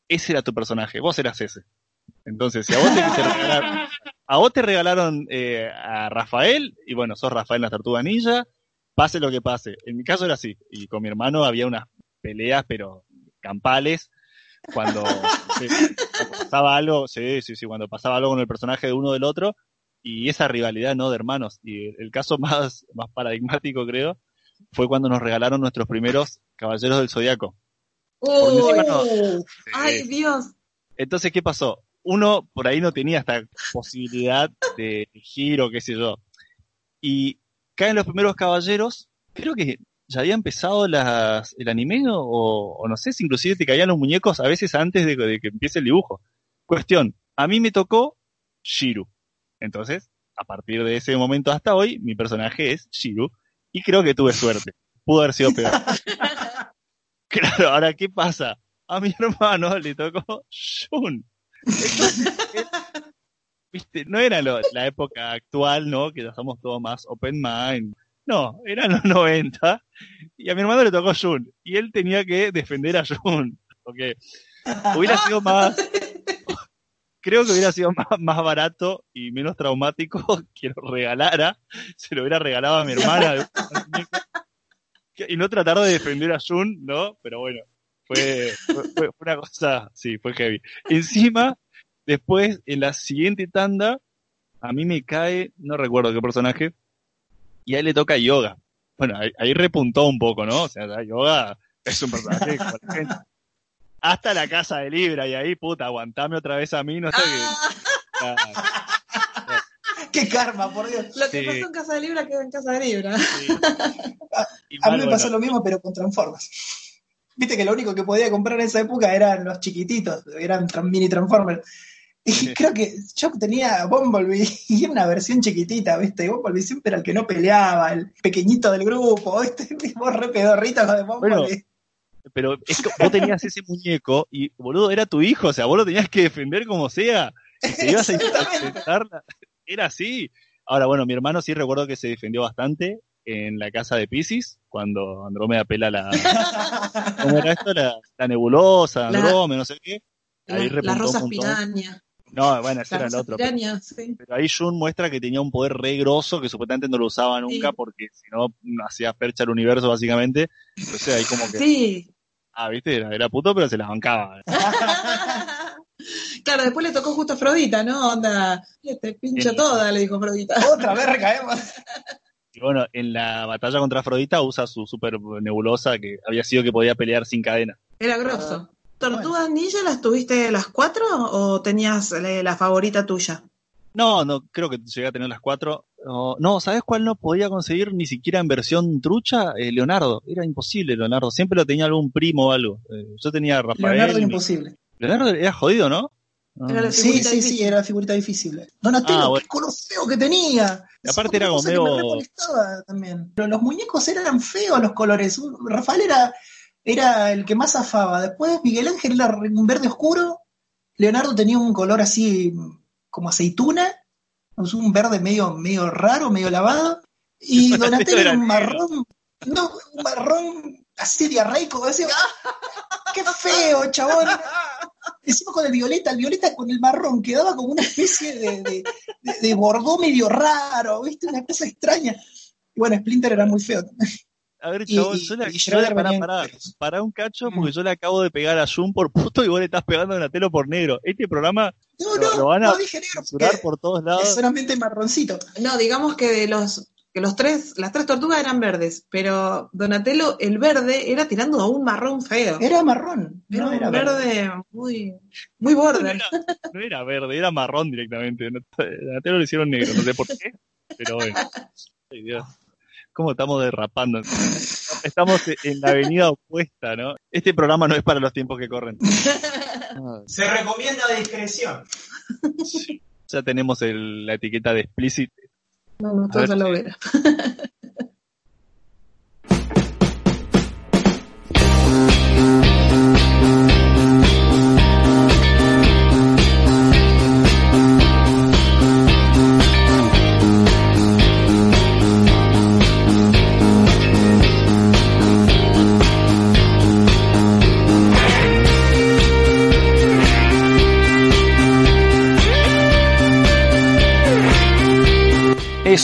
ese era tu personaje, vos eras ese. Entonces, si a vos te, regalaron, a vos te regalaron eh, a Rafael, y bueno, sos Rafael en las tortugas ninja, pase lo que pase. En mi caso era así, y con mi hermano había unas peleas, pero campales, cuando, sí, cuando pasaba algo, sí, sí, sí, cuando pasaba algo con el personaje de uno del otro, y esa rivalidad, ¿no? De hermanos. Y el caso más, más paradigmático, creo, fue cuando nos regalaron nuestros primeros Caballeros del Zodiaco. Por Uy, no. ay, Dios. Entonces, ¿qué pasó? Uno por ahí no tenía esta posibilidad de elegir o qué sé yo. Y caen los primeros caballeros, creo que ya había empezado las, el anime o, o no sé si inclusive te caían los muñecos a veces antes de, de que empiece el dibujo. Cuestión, a mí me tocó Shiru. Entonces, a partir de ese momento hasta hoy, mi personaje es Shiru y creo que tuve suerte. Pudo haber sido peor. claro, ahora, ¿qué pasa? A mi hermano le tocó Shun. Viste, no era lo- la época actual, ¿no? Que ya somos todos más open mind. No, eran los 90 y a mi hermano le tocó Shun y él tenía que defender a Shun. Porque hubiera sido más, creo que hubiera sido más, más barato y menos traumático que lo regalara, se lo hubiera regalado a mi hermana y no tratar de defender a Jun, ¿no? Pero bueno, fue, fue, fue- fue una cosa, sí, fue heavy. Encima, después, en la siguiente tanda, a mí me cae, no recuerdo qué personaje, y a él le toca yoga. Bueno, ahí, ahí repuntó un poco, ¿no? O sea, ya yoga es un personaje como la gente. Hasta la casa de Libra, y ahí, puta, aguantame otra vez a mí, no sé qué. Ah, Qué karma, por Dios. lo que Sí. pasó en Casa de Libra quedó en Casa de Libra. sí. A Igual, mí me bueno, pasó lo mismo, pero con Transformers. Viste que lo único que podía comprar en esa época eran los chiquititos, eran mini Transformers. Y creo que yo tenía Bumblebee y era una versión chiquitita, ¿viste? Y Bumblebee siempre era el que no peleaba, el pequeñito del grupo, ¿viste? Vos re pedorrito de Bumblebee. Pero es que vos tenías ese muñeco y, boludo, era tu hijo, o sea, vos lo tenías que defender como sea. Si te ibas a intentar, era así. Ahora, bueno, mi hermano sí recuerdo que se defendió bastante en la casa de Pisces, cuando Andrómeda pela la. ¿Cómo era esto? La, la nebulosa, Andrómeda, no sé qué. La, Ahí la repuntó rosa un montón. piraña. No, bueno, ese La era el otro. piraña, sí. Pero ahí Jun muestra que tenía un poder re grosso que supuestamente no lo usaba nunca Sí. porque si no hacía percha el universo básicamente. Entonces ahí como que, Sí. ah, viste, era, era puto pero se las bancaba. claro, después le tocó justo a Afrodita, ¿no? Onda, te pincho Sí. toda, le dijo Afrodita. Otra vez recaemos. Y bueno, en la batalla contra Afrodita usa su super nebulosa que había sido que podía pelear sin cadena. Era grosso. ¿Tortugas Ninja las tuviste las cuatro o tenías eh, la favorita tuya? No, no, creo que llegué a tener las cuatro. No, no, ¿sabes cuál no podía conseguir ni siquiera en versión trucha? Eh, Leonardo. Era imposible, Leonardo. Siempre lo tenía algún primo o algo. Eh, yo tenía a Rafael. Leonardo y- imposible. Leonardo era jodido, ¿no? Ah. Era la Sí, sí, difícil. sí, era la figurita difícil. Donatello, Ah, bueno. qué color feo que tenía. Y aparte era como también. Pero los muñecos eran feos los colores. Rafael era, era el que más zafaba. Después Miguel Ángel era un verde oscuro. Leonardo tenía un color así como aceituna. Un verde medio, medio raro, medio lavado. Y Donatello era un marrón. No, un marrón así diarreico. así, ¡Qué feo, chabón! Encima con el violeta, el violeta con el marrón quedaba como una especie de, de, de- de bordó medio raro, ¿viste? Una cosa extraña. Y bueno, Splinter era muy feo. A ver, Y- chabón, y- yo le, pará un cacho Mm. porque yo le acabo de pegar a Jun por puto y vos le estás pegando a Donatello por negro. Este programa No, Lo- no, lo van a no dije negro por todos es lados. solamente marroncito. No, digamos que de los que los tres, las tres tortugas eran verdes, pero Donatello, el verde, era tirando a un marrón feo. Era marrón, Era no un era verde, verde. muy, muy No border. era, no era verde, era marrón directamente. No- Donatello lo hicieron negro, no sé por qué, pero bueno. Ay, Dios. ¿Cómo estamos derrapando? Estamos en la avenida opuesta, ¿no? Este programa no es para los tiempos que corren. Se recomienda discreción. Ya tenemos el- la etiqueta de explicit. No, no, A ver. la hoguera.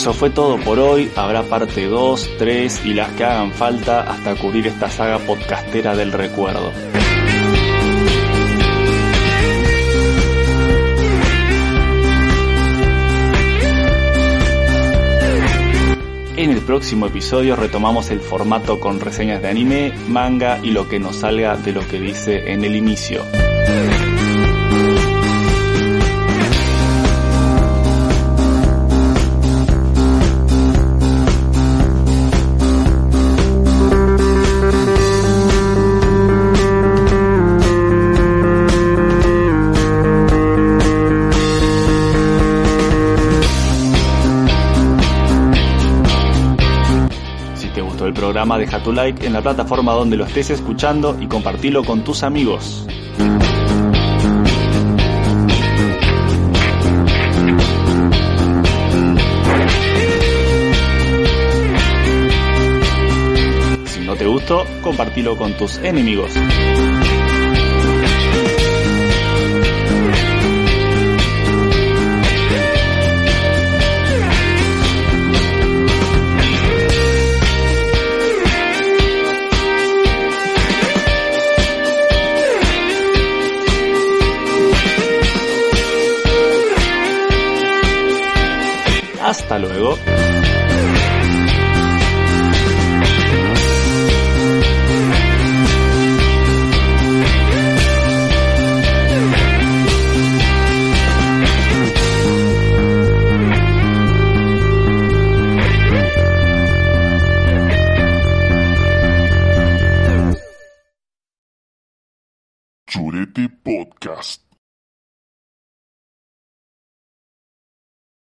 Eso fue todo por hoy, habrá parte 2, 3 y las que hagan falta hasta cubrir esta saga podcastera del recuerdo. En el próximo episodio retomamos el formato con reseñas de anime, manga y lo que nos salga de lo que dice en el inicio. Programa, deja tu like en la plataforma donde lo estés escuchando y compartilo con tus amigos. Si no te gustó, compartilo con tus enemigos.